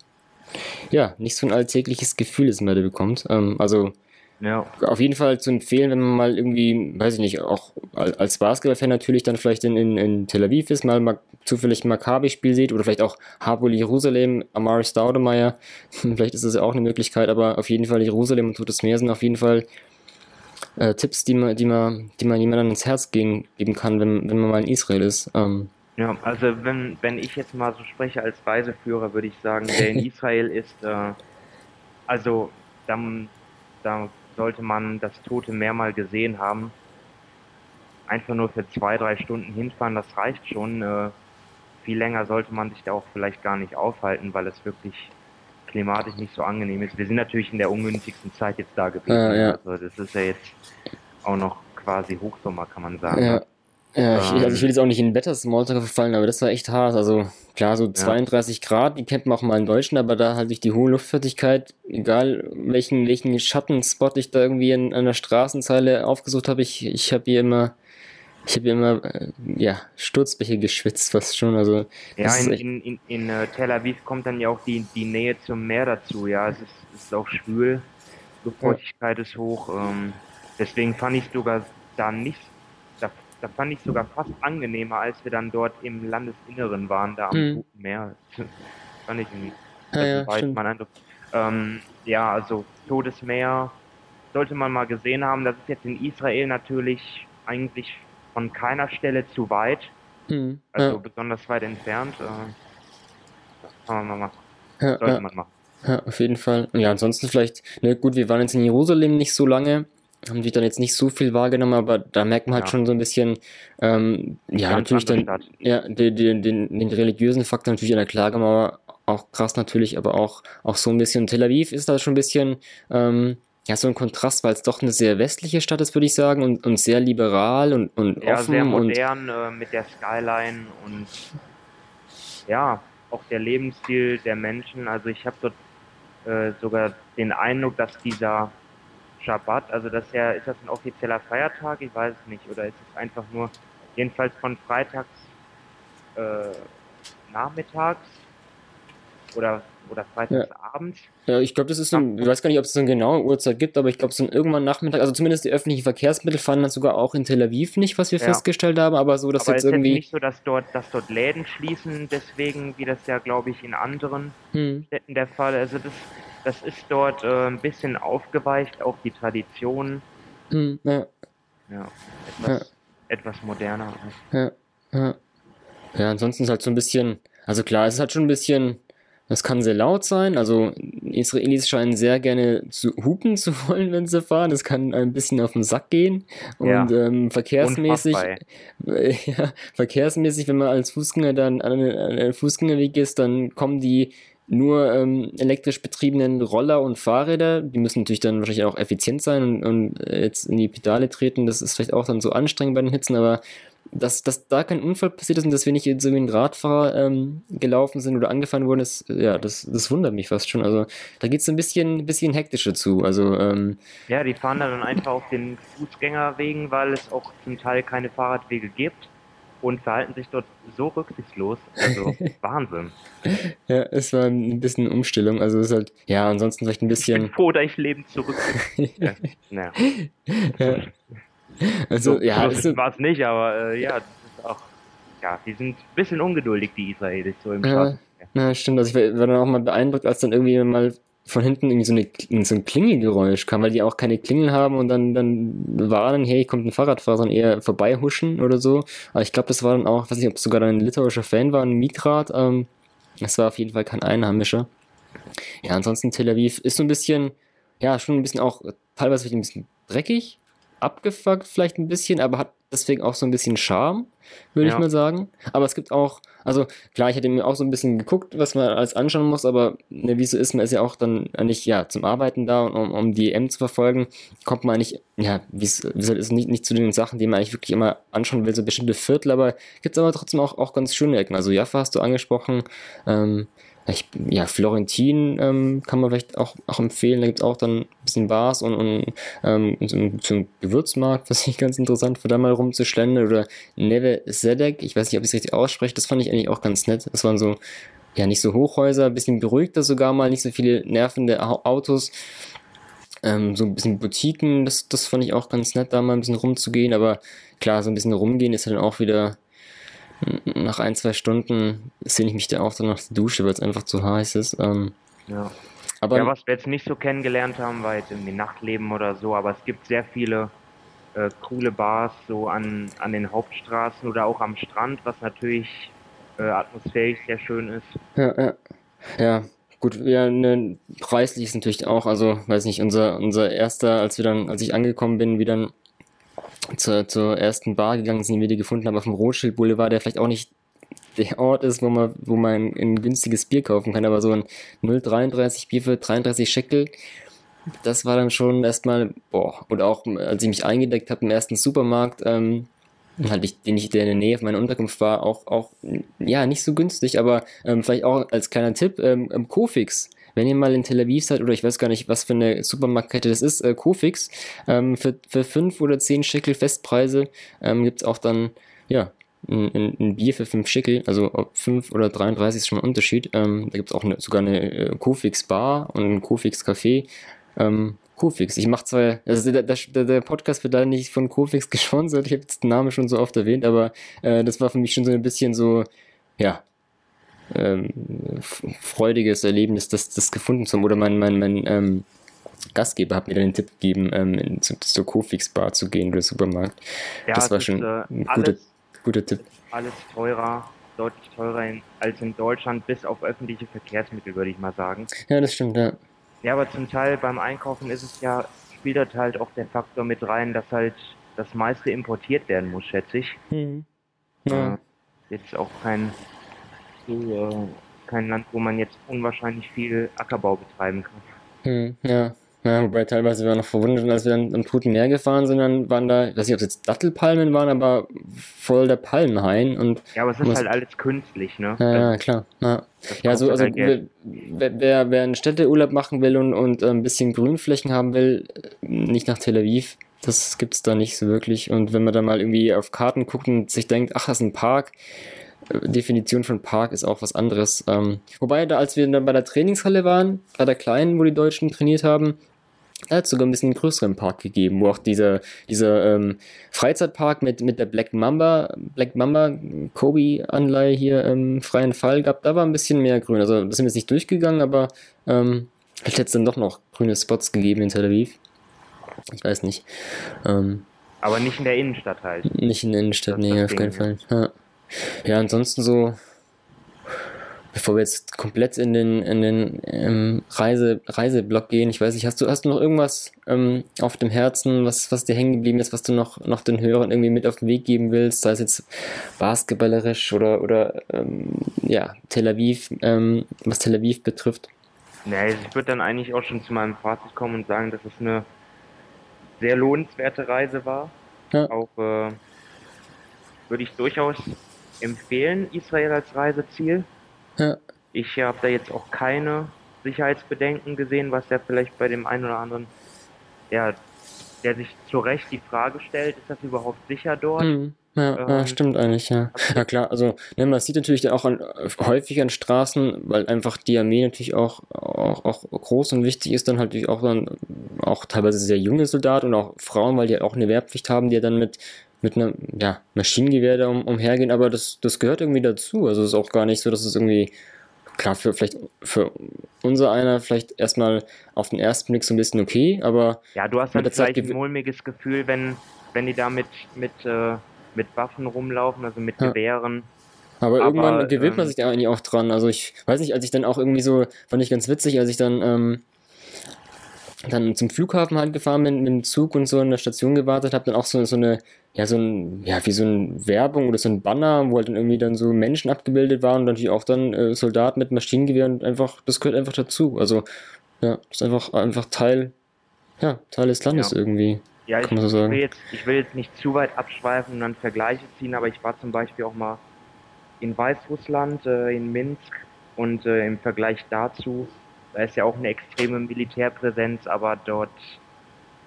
ja, nicht so ein alltägliches Gefühl, das man da bekommt. Ähm, also, ja. Auf jeden Fall zu empfehlen, wenn man mal irgendwie, weiß ich nicht, auch als Basketballfan natürlich dann vielleicht in, in, in Tel Aviv ist, mal, mal zufällig ein Maccabi-Spiel sieht oder vielleicht auch Habul Jerusalem, Amari Staudemeyer, vielleicht ist das ja auch eine Möglichkeit, aber auf jeden Fall Jerusalem und Totes Meer sind auf jeden Fall äh, Tipps, die man, die man, die man jemandem ins Herz geben, geben kann, wenn, wenn man mal in Israel ist. Ähm, ja, also wenn, wenn ich jetzt mal so spreche als Reiseführer, würde ich sagen, der in Israel ist, äh, also dann, da sollte man das Tote Meer mal gesehen haben. Einfach nur für zwei, drei Stunden hinfahren, das reicht schon. Äh, viel länger sollte man sich da auch vielleicht gar nicht aufhalten, weil es wirklich klimatisch nicht so angenehm ist. Wir sind natürlich in der ungünstigsten Zeit jetzt da gewesen. Ja, ja. Also das ist ja jetzt auch noch quasi Hochsommer, kann man sagen. Ja. Ja, ich, also ich will jetzt auch nicht in Wetter-Smalltalk verfallen, aber das war echt hart. Also klar, so 32 ja. Grad, die kennt man auch mal in Deutschland, aber da halt durch die hohe Luftfertigkeit, egal welchen, welchen Schattenspot ich da irgendwie in, an der Straßenzeile aufgesucht habe, ich, ich habe hier immer, ich habe hier immer, äh, ja, Sturzbäche geschwitzt fast schon. Also, ja, in, in, in, in uh, Tel Aviv kommt dann ja auch die, die Nähe zum Meer dazu, ja, es ist, es ist auch schwül, Luftfeuchtigkeit ja. ist hoch, ähm, deswegen fand ich sogar da nicht da fand ich sogar fast angenehmer, als wir dann dort im Landesinneren waren, da am. Toten Meer. fand ich irgendwie. Ja, ja, mein Eindruck. Ähm, ja, also Todesmeer sollte man mal gesehen haben. Das ist jetzt in Israel natürlich eigentlich von keiner Stelle zu weit. Mhm. Also ja. besonders weit entfernt. Äh, das kann man mal machen. Ja, sollte man machen. Ja, auf jeden Fall. Ja, ansonsten vielleicht, ne, gut, wir waren jetzt in Jerusalem nicht so lange haben sich dann jetzt nicht so viel wahrgenommen, aber da merkt man halt ja. schon so ein bisschen, ähm, ja, natürlich dann, ja, den, den, den, den religiösen Faktor natürlich an der Klagemauer auch krass natürlich, aber auch, auch so ein bisschen. Tel Aviv ist da schon ein bisschen, ähm, ja, so ein Kontrast, weil es doch eine sehr westliche Stadt ist, würde ich sagen, und, und sehr liberal und, und ja, offen. sehr modern und, äh, mit der Skyline und ja, auch der Lebensstil der Menschen. Also ich habe dort äh, sogar den Eindruck, dass dieser Schabbat, also das ist ja, ist das ein offizieller Feiertag? Ich weiß es nicht. Oder ist es einfach nur, jedenfalls von freitags äh, nachmittags oder, oder freitags ja. abends? Ja, ich glaube, das ist so, ich weiß gar nicht, ob es eine genaue Uhrzeit gibt, aber ich glaube, so ein irgendwann Nachmittag, also zumindest die öffentlichen Verkehrsmittel fahren dann sogar auch in Tel Aviv nicht, was wir ja. festgestellt haben, aber so, dass aber jetzt ist irgendwie. Jetzt nicht so, dass dort, dass dort Läden schließen, deswegen, wie das ja, glaube ich, in anderen hm. Städten der Fall. Also das das ist dort äh, ein bisschen aufgeweicht, auch die Tradition. Hm, ja. Ja, etwas, ja. etwas moderner. Ja, ja. Ja, ansonsten ist halt so ein bisschen, also klar, es ist halt schon ein bisschen, das kann sehr laut sein. Also Israelis scheinen sehr gerne zu hupen zu wollen, wenn sie fahren. Das kann ein bisschen auf den Sack gehen. Und ja. ähm, verkehrsmäßig, ja, verkehrsmäßig, wenn man als Fußgänger dann an einem Fußgängerweg ist, dann kommen die nur ähm, elektrisch betriebenen Roller und Fahrräder, die müssen natürlich dann wahrscheinlich auch effizient sein und, und äh, jetzt in die Pedale treten, das ist vielleicht auch dann so anstrengend bei den Hitzen, aber dass, dass da kein Unfall passiert ist und dass wir nicht so wie ein Radfahrer ähm, gelaufen sind oder angefahren wurden, ist, ja, das, das wundert mich fast schon. Also da geht es ein bisschen, bisschen hektischer zu. Also, ähm, ja, die fahren dann einfach auf den Fußgängerwegen, weil es auch zum Teil keine Fahrradwege gibt und verhalten sich dort so rücksichtslos. Also Wahnsinn. Ja, es war ein bisschen Umstellung. Also es ist halt, ja, ansonsten vielleicht ein bisschen. Ich bin froh, dass ich Leben zurück ja. Naja. Ja. Also, so, ja. So war es nicht, aber äh, ja, das ist auch, ja, die sind ein bisschen ungeduldig, die Israelis, so im ja. Ja, stimmt. Also ich war dann auch mal beeindruckt, als dann irgendwie mal von hinten irgendwie so, eine, so ein Klingelgeräusch kam, weil die auch keine Klingel haben und dann, dann warnen, hey, kommt ein Fahrradfahrer, sondern eher vorbeihuschen oder so. Aber ich glaube, das war dann auch, weiß nicht, ob es sogar ein litauischer Fan war, ein Mietrad. Ähm, das war auf jeden Fall kein Einheimischer. Ja, ansonsten Tel Aviv ist so ein bisschen, ja, schon ein bisschen auch teilweise ein bisschen dreckig. Abgefuckt vielleicht ein bisschen, aber hat deswegen auch so ein bisschen Charme, würde ja. ich mal sagen. Aber es gibt auch, also klar, ich hätte mir auch so ein bisschen geguckt, was man alles anschauen muss, aber ne, wie so ist, man ist ja auch dann nicht ja zum Arbeiten da und um, um die EM zu verfolgen, kommt man eigentlich, ja, wie es ist, nicht, nicht zu den Sachen, die man eigentlich wirklich immer anschauen will, so bestimmte Viertel, aber gibt es aber trotzdem auch, auch ganz schöne Ecken. Also Jaffa hast du angesprochen, ähm, ich, ja, Florentin ähm, kann man vielleicht auch, auch empfehlen. Da gibt es auch dann ein bisschen Bars und, und ähm, so einen Gewürzmarkt, was ich ganz interessant finde, da mal rumzuschlendern. Oder Neve Zedek, ich weiß nicht, ob ich es richtig ausspreche, das fand ich eigentlich auch ganz nett. Das waren so, ja, nicht so Hochhäuser, ein bisschen beruhigter sogar mal, nicht so viele nervende Autos. Ähm, so ein bisschen Boutiquen, das, das fand ich auch ganz nett, da mal ein bisschen rumzugehen. Aber klar, so ein bisschen rumgehen ist dann auch wieder nach ein, zwei Stunden sehne ich mich da auch dann nach der Dusche, weil es einfach zu heiß ist. Ähm, ja. Aber ja, was wir jetzt nicht so kennengelernt haben, war jetzt irgendwie Nachtleben oder so, aber es gibt sehr viele äh, coole Bars so an, an den Hauptstraßen oder auch am Strand, was natürlich äh, atmosphärisch sehr schön ist. Ja, ja. Ja, gut, ja, ne, preislich ist natürlich auch, also weiß nicht, unser, unser erster, als wir dann, als ich angekommen bin, wie dann zur, zur ersten Bar gegangen sind, die wir die gefunden haben auf dem Rothschild Boulevard, der vielleicht auch nicht der Ort ist, wo man, wo man ein günstiges Bier kaufen kann, aber so ein 0,33 Bier für 33 Scheckel, das war dann schon erstmal, boah, und auch als ich mich eingedeckt habe im ersten Supermarkt, ähm, hatte ich, den ich der in der Nähe meiner Unterkunft war, auch, auch, ja, nicht so günstig, aber ähm, vielleicht auch als kleiner Tipp, ähm, Kofix wenn ihr mal in Tel Aviv seid, oder ich weiß gar nicht, was für eine Supermarktkette das ist, äh, Kofix, ähm, für, für 5 oder 10 Schickel Festpreise ähm, gibt es auch dann, ja, ein, ein, Bier für 5 Schickel, also ob 5 oder 33 ist schon ein Unterschied. Ähm, da gibt es auch eine, sogar eine äh, Kofix Bar und ein Kofix Café. Ähm, Kofix. Ich mache zwar, also der, der, der, Podcast wird da nicht von Kofix gesponsert, ich habe den Namen schon so oft erwähnt, aber äh, das war für mich schon so ein bisschen so, ja, ähm, freudiges Erlebnis, das, das gefunden zu haben. Oder mein, mein, mein ähm, Gastgeber hat mir dann den Tipp gegeben, ähm, in, zu, zur Kofix Bar zu gehen oder Supermarkt. Ja, das war schon ist, äh, ein guter, alles, guter Tipp. Alles teurer, deutlich teurer in, als in Deutschland, bis auf öffentliche Verkehrsmittel, würde ich mal sagen. Ja, das stimmt, ja. Ja, aber zum Teil beim Einkaufen ist es ja, spielt halt auch der Faktor mit rein, dass halt das meiste importiert werden muss, schätze ich. Mhm. Ja. Äh, jetzt auch kein äh, kein Land, wo man jetzt unwahrscheinlich viel Ackerbau betreiben kann. Hm, ja. Ja, wobei teilweise wir noch verwundert, als wir dann am Toten Meer gefahren sind, dann waren da, ich weiß nicht, ob es jetzt Dattelpalmen waren, aber voll der Palmenhain und. Ja, aber es ist halt alles künstlich, ne? Ja, ja klar. Ja, ja so, also, wer, wer, wer einen Städteurlaub machen will und, und ein bisschen Grünflächen haben will, nicht nach Tel Aviv, das gibt's da nicht so wirklich. Und wenn man da mal irgendwie auf Karten guckt und sich denkt, ach, das ist ein Park, Definition von Park ist auch was anderes. Ähm, wobei, da, als wir dann bei der Trainingshalle waren, bei der kleinen, wo die Deutschen trainiert haben, da hat es sogar ein bisschen einen größeren Park gegeben, wo auch dieser, dieser ähm, Freizeitpark mit, mit der Black Mamba, Black Mamba Kobe-Anleihe hier im freien Fall gab, da war ein bisschen mehr grün. Also das sind wir jetzt nicht durchgegangen, aber ähm, hätte es dann doch noch grüne Spots gegeben in Tel Aviv. Ich weiß nicht. Ähm, aber nicht in der Innenstadt halt. Nicht in der Innenstadt, das nee, auf keinen Fall. Ja. Ja, ansonsten so, bevor wir jetzt komplett in den, in den ähm, Reise, Reiseblock gehen, ich weiß nicht, hast du, hast du noch irgendwas ähm, auf dem Herzen, was, was dir hängen geblieben ist, was du noch, noch den Hörern irgendwie mit auf den Weg geben willst, sei es jetzt basketballerisch oder, oder ähm, ja, Tel Aviv, ähm, was Tel Aviv betrifft? Nee, ich würde dann eigentlich auch schon zu meinem Fazit kommen und sagen, dass es eine sehr lohnenswerte Reise war. Ja. Auch äh, würde ich durchaus empfehlen, Israel als Reiseziel. Ja. Ich habe da jetzt auch keine Sicherheitsbedenken gesehen, was ja vielleicht bei dem einen oder anderen, ja, der sich zu Recht die Frage stellt, ist das überhaupt sicher dort? Mhm. Ja, ähm, ja, stimmt eigentlich, ja. Ja klar, also ne, man sieht natürlich auch an, häufig an Straßen, weil einfach die Armee natürlich auch, auch, auch groß und wichtig ist, dann halt natürlich auch dann auch teilweise sehr junge Soldaten und auch Frauen, weil die auch eine Wehrpflicht haben, die ja dann mit mit einem ja, Maschinengewehr da um, umhergehen, aber das, das gehört irgendwie dazu. Also es ist auch gar nicht so, dass es irgendwie, klar, für vielleicht für unser einer vielleicht erstmal auf den ersten Blick so ein bisschen okay, aber. Ja, du hast halt vielleicht ein mulmiges Gefühl, wenn, wenn die da mit, mit, äh, mit Waffen rumlaufen, also mit ja. Gewehren. Aber, aber irgendwann gewöhnt man ähm, sich da eigentlich auch dran. Also ich weiß nicht, als ich dann auch irgendwie so, fand ich ganz witzig, als ich dann ähm, dann zum Flughafen halt gefahren bin, mit dem Zug und so in der Station gewartet, habe dann auch so, so eine, ja, so ein, ja, wie so eine Werbung oder so ein Banner, wo halt dann irgendwie dann so Menschen abgebildet waren und natürlich auch dann äh, Soldaten mit Maschinengewehr und einfach, das gehört einfach dazu. Also, ja, das ist einfach, einfach Teil, ja, Teil des Landes ja. irgendwie. Ja, ich, will jetzt, ich will jetzt nicht zu weit abschweifen und dann Vergleiche ziehen, aber ich war zum Beispiel auch mal in Weißrussland, äh, in Minsk und äh, im Vergleich dazu da ist ja auch eine extreme Militärpräsenz, aber dort,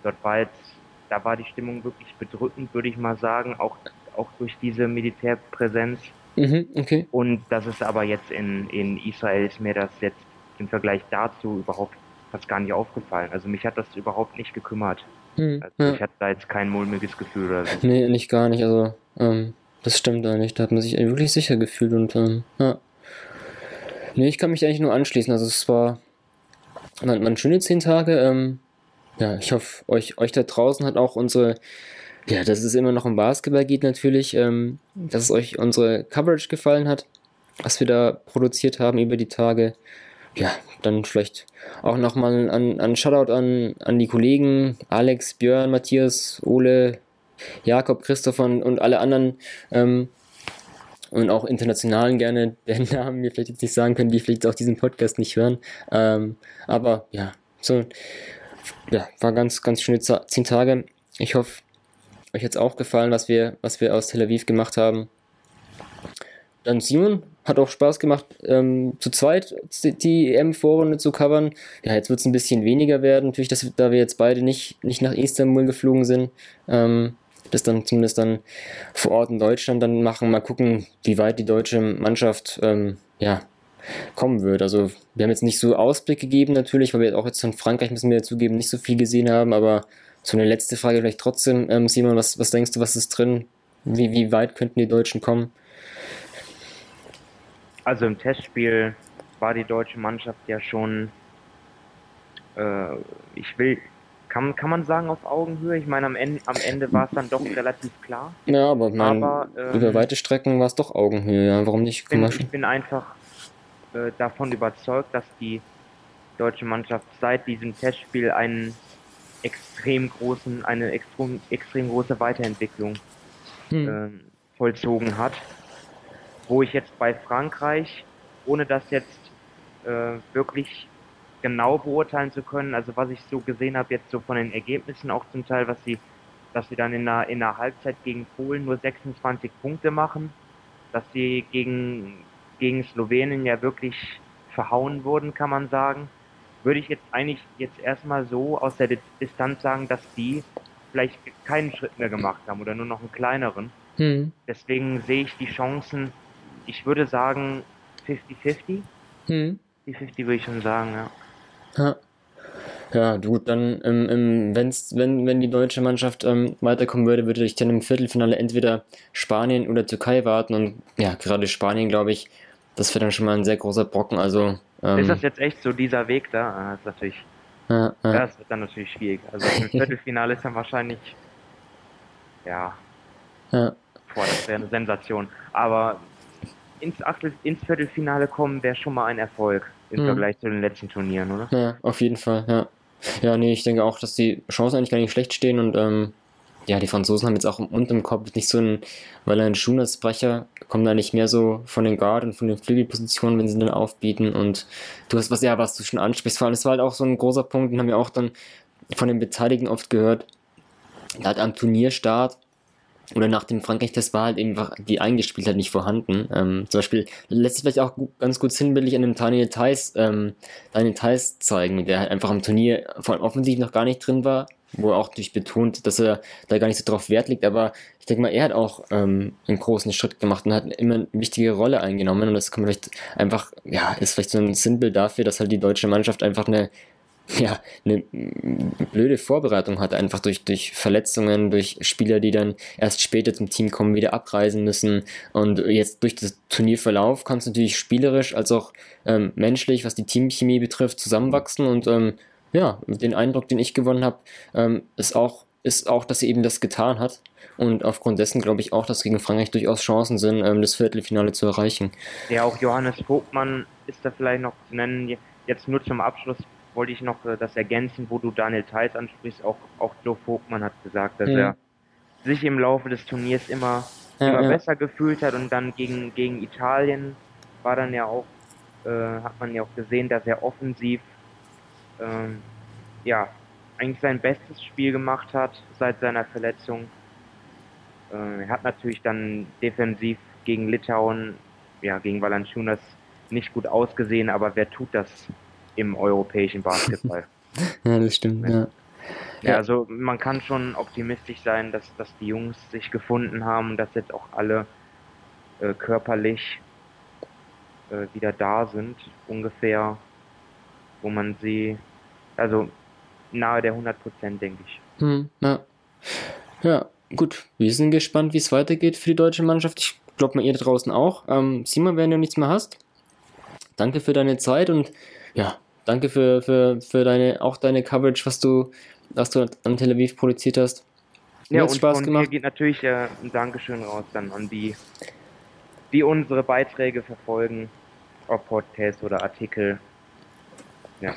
dort war jetzt, da war die Stimmung wirklich bedrückend, würde ich mal sagen, auch, auch durch diese Militärpräsenz. Mhm, okay. Und das ist aber jetzt in, in Israel ist mir das jetzt im Vergleich dazu überhaupt fast gar nicht aufgefallen. Also mich hat das überhaupt nicht gekümmert. Mhm, also ja. ich hatte da jetzt kein mulmiges Gefühl oder so. Nee, nicht gar nicht. Also ähm, das stimmt eigentlich. Da hat man sich wirklich sicher gefühlt und ähm, ja. Nee, ich kann mich eigentlich nur anschließen. Also es war waren, waren schöne zehn Tage. Ähm, ja, ich hoffe, euch, euch da draußen hat auch unsere, ja, dass es immer noch um Basketball geht natürlich, ähm, dass es euch unsere Coverage gefallen hat, was wir da produziert haben über die Tage. Ja, dann vielleicht auch nochmal an, an Shoutout an, an die Kollegen Alex, Björn, Matthias, Ole, Jakob, Christoph und, und alle anderen, ähm, und auch internationalen gerne, deren Namen wir vielleicht jetzt nicht sagen können, die vielleicht auch diesen Podcast nicht hören. Ähm, aber ja, so, ja, war ganz, ganz schöne zehn Tage. Ich hoffe, euch hat es auch gefallen, was wir, was wir aus Tel Aviv gemacht haben. Dann Simon, hat auch Spaß gemacht, ähm, zu zweit die EM-Vorrunde zu covern. Ja, jetzt wird es ein bisschen weniger werden, natürlich, dass, da wir jetzt beide nicht, nicht nach Istanbul geflogen sind. Ähm, das dann zumindest dann vor Ort in Deutschland dann machen. Mal gucken, wie weit die deutsche Mannschaft ähm, ja, kommen wird. Also wir haben jetzt nicht so Ausblick gegeben natürlich, weil wir auch jetzt von Frankreich, müssen wir zugeben, nicht so viel gesehen haben, aber so eine letzte Frage vielleicht trotzdem, ähm, Simon, was, was denkst du, was ist drin? Wie, wie weit könnten die Deutschen kommen? Also im Testspiel war die deutsche Mannschaft ja schon, äh, ich will, kann, kann man sagen auf Augenhöhe? Ich meine, am Ende, am Ende war es dann doch relativ klar. Ja, aber, mein, aber ähm, über weite Strecken war es doch Augenhöhe. Ja. Warum nicht? Ich bin, ich bin einfach äh, davon überzeugt, dass die deutsche Mannschaft seit diesem Testspiel einen extrem großen, eine extrem, extrem große Weiterentwicklung hm. äh, vollzogen hat. Wo ich jetzt bei Frankreich, ohne das jetzt äh, wirklich genau beurteilen zu können. Also was ich so gesehen habe, jetzt so von den Ergebnissen auch zum Teil, was sie, dass sie dann in der, in der Halbzeit gegen Polen nur 26 Punkte machen, dass sie gegen, gegen Slowenien ja wirklich verhauen wurden, kann man sagen. Würde ich jetzt eigentlich jetzt erstmal so aus der Distanz sagen, dass die vielleicht keinen Schritt mehr gemacht haben oder nur noch einen kleineren. Hm. Deswegen sehe ich die Chancen, ich würde sagen 50-50. Hm. Die 50 würde ich schon sagen, ja. Ja. Ja, gut, dann ähm, ähm, wenn's, wenn, wenn die deutsche Mannschaft ähm, weiterkommen würde, würde ich dann im Viertelfinale entweder Spanien oder Türkei warten. Und ja, gerade Spanien, glaube ich, das wäre dann schon mal ein sehr großer Brocken. Also, ähm, ist das jetzt echt so dieser Weg da? Ah, das ist natürlich. Ja, ja. Das wird dann natürlich schwierig. Also im Viertelfinale ist dann wahrscheinlich. Ja. ja. Boah, das wäre eine Sensation. Aber ins, Achtel, ins Viertelfinale kommen wäre schon mal ein Erfolg im hm. Vergleich zu den letzten Turnieren, oder? Ja, auf jeden Fall, ja. Ja, nee, ich denke auch, dass die Chancen eigentlich gar nicht schlecht stehen und ähm, ja, die Franzosen haben jetzt auch unterm Kopf nicht so ein, weil er ein Schunersbrecher kommt da nicht mehr so von den Guard und von den Flügelpositionen, wenn sie dann aufbieten und du hast was, ja, was du schon ansprichst, vor allem, das war halt auch so ein großer Punkt, den haben wir auch dann von den Beteiligten oft gehört, da hat am Turnierstart oder nach dem Frankreich-Test war halt eben die Eingespieltheit nicht vorhanden. Ähm, zum Beispiel lässt sich vielleicht auch ganz gut sinnbildlich an dem Daniel Theiss, ähm, Daniel Theiss zeigen, der halt einfach am Turnier vor allem offensiv noch gar nicht drin war, wo er auch durch betont, dass er da gar nicht so drauf Wert legt, aber ich denke mal, er hat auch ähm, einen großen Schritt gemacht und hat immer eine wichtige Rolle eingenommen und das kann man vielleicht einfach, ja, ist vielleicht so ein Sinnbild dafür, dass halt die deutsche Mannschaft einfach eine ja, eine blöde Vorbereitung hat, einfach durch, durch Verletzungen, durch Spieler, die dann erst später zum Team kommen, wieder abreisen müssen. Und jetzt durch das Turnierverlauf kann es natürlich spielerisch als auch ähm, menschlich, was die Teamchemie betrifft, zusammenwachsen. Und ähm, ja, den Eindruck, den ich gewonnen habe, ähm, ist auch, ist auch, dass sie eben das getan hat. Und aufgrund dessen glaube ich auch, dass gegen Frankreich durchaus Chancen sind, ähm, das Viertelfinale zu erreichen. Ja, auch Johannes Vogtmann ist da vielleicht noch zu nennen. Jetzt nur zum Abschluss wollte ich noch äh, das ergänzen, wo du Daniel Theiss ansprichst. Auch, auch Joe Vogtmann hat gesagt, dass ja. er sich im Laufe des Turniers immer, ja, immer ja. besser gefühlt hat und dann gegen, gegen Italien war dann ja auch, äh, hat man ja auch gesehen, dass er offensiv ähm, ja, eigentlich sein bestes Spiel gemacht hat seit seiner Verletzung. Äh, er hat natürlich dann defensiv gegen Litauen, ja, gegen Valanciunas nicht gut ausgesehen, aber wer tut das im europäischen Basketball? ja, das stimmt, ja. Ja, also man kann schon optimistisch sein, dass, dass die Jungs sich gefunden haben und dass jetzt auch alle äh, körperlich äh, wieder da sind, ungefähr, wo man sie, also nahe der 100 Prozent, denke ich. Hm, ja. ja, gut. Wir sind gespannt, wie es weitergeht für die deutsche Mannschaft. Ich glaube mal, ihr da draußen auch. Ähm, Simon, wenn du nichts mehr hast, danke für deine Zeit und ja, danke für, für, für deine, auch deine Coverage, was du, was du an Tel Aviv produziert hast. Mir ja, und Spaß von gemacht. Mir geht natürlich äh, ein Dankeschön raus dann an die, die unsere Beiträge verfolgen, ob Podcasts oder Artikel. Ja.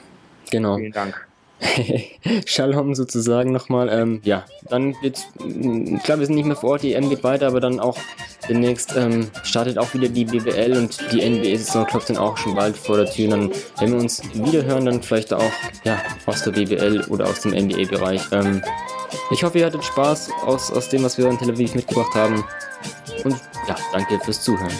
Genau. Vielen Dank. Shalom sozusagen nochmal. Ähm, ja, dann geht's, mm, klar, wir sind nicht mehr vor Ort, die EM geht weiter, aber dann auch demnächst ähm, startet auch wieder die BBL und die NBA-Saison klopft dann auch schon bald vor der Tür. dann, wenn wir uns wieder hören, dann vielleicht auch ja, aus der BBL oder aus dem NBA-Bereich. Ähm, ich hoffe, ihr hattet Spaß aus, aus dem, was wir in Tel Aviv mitgebracht haben. Und ja, danke fürs Zuhören.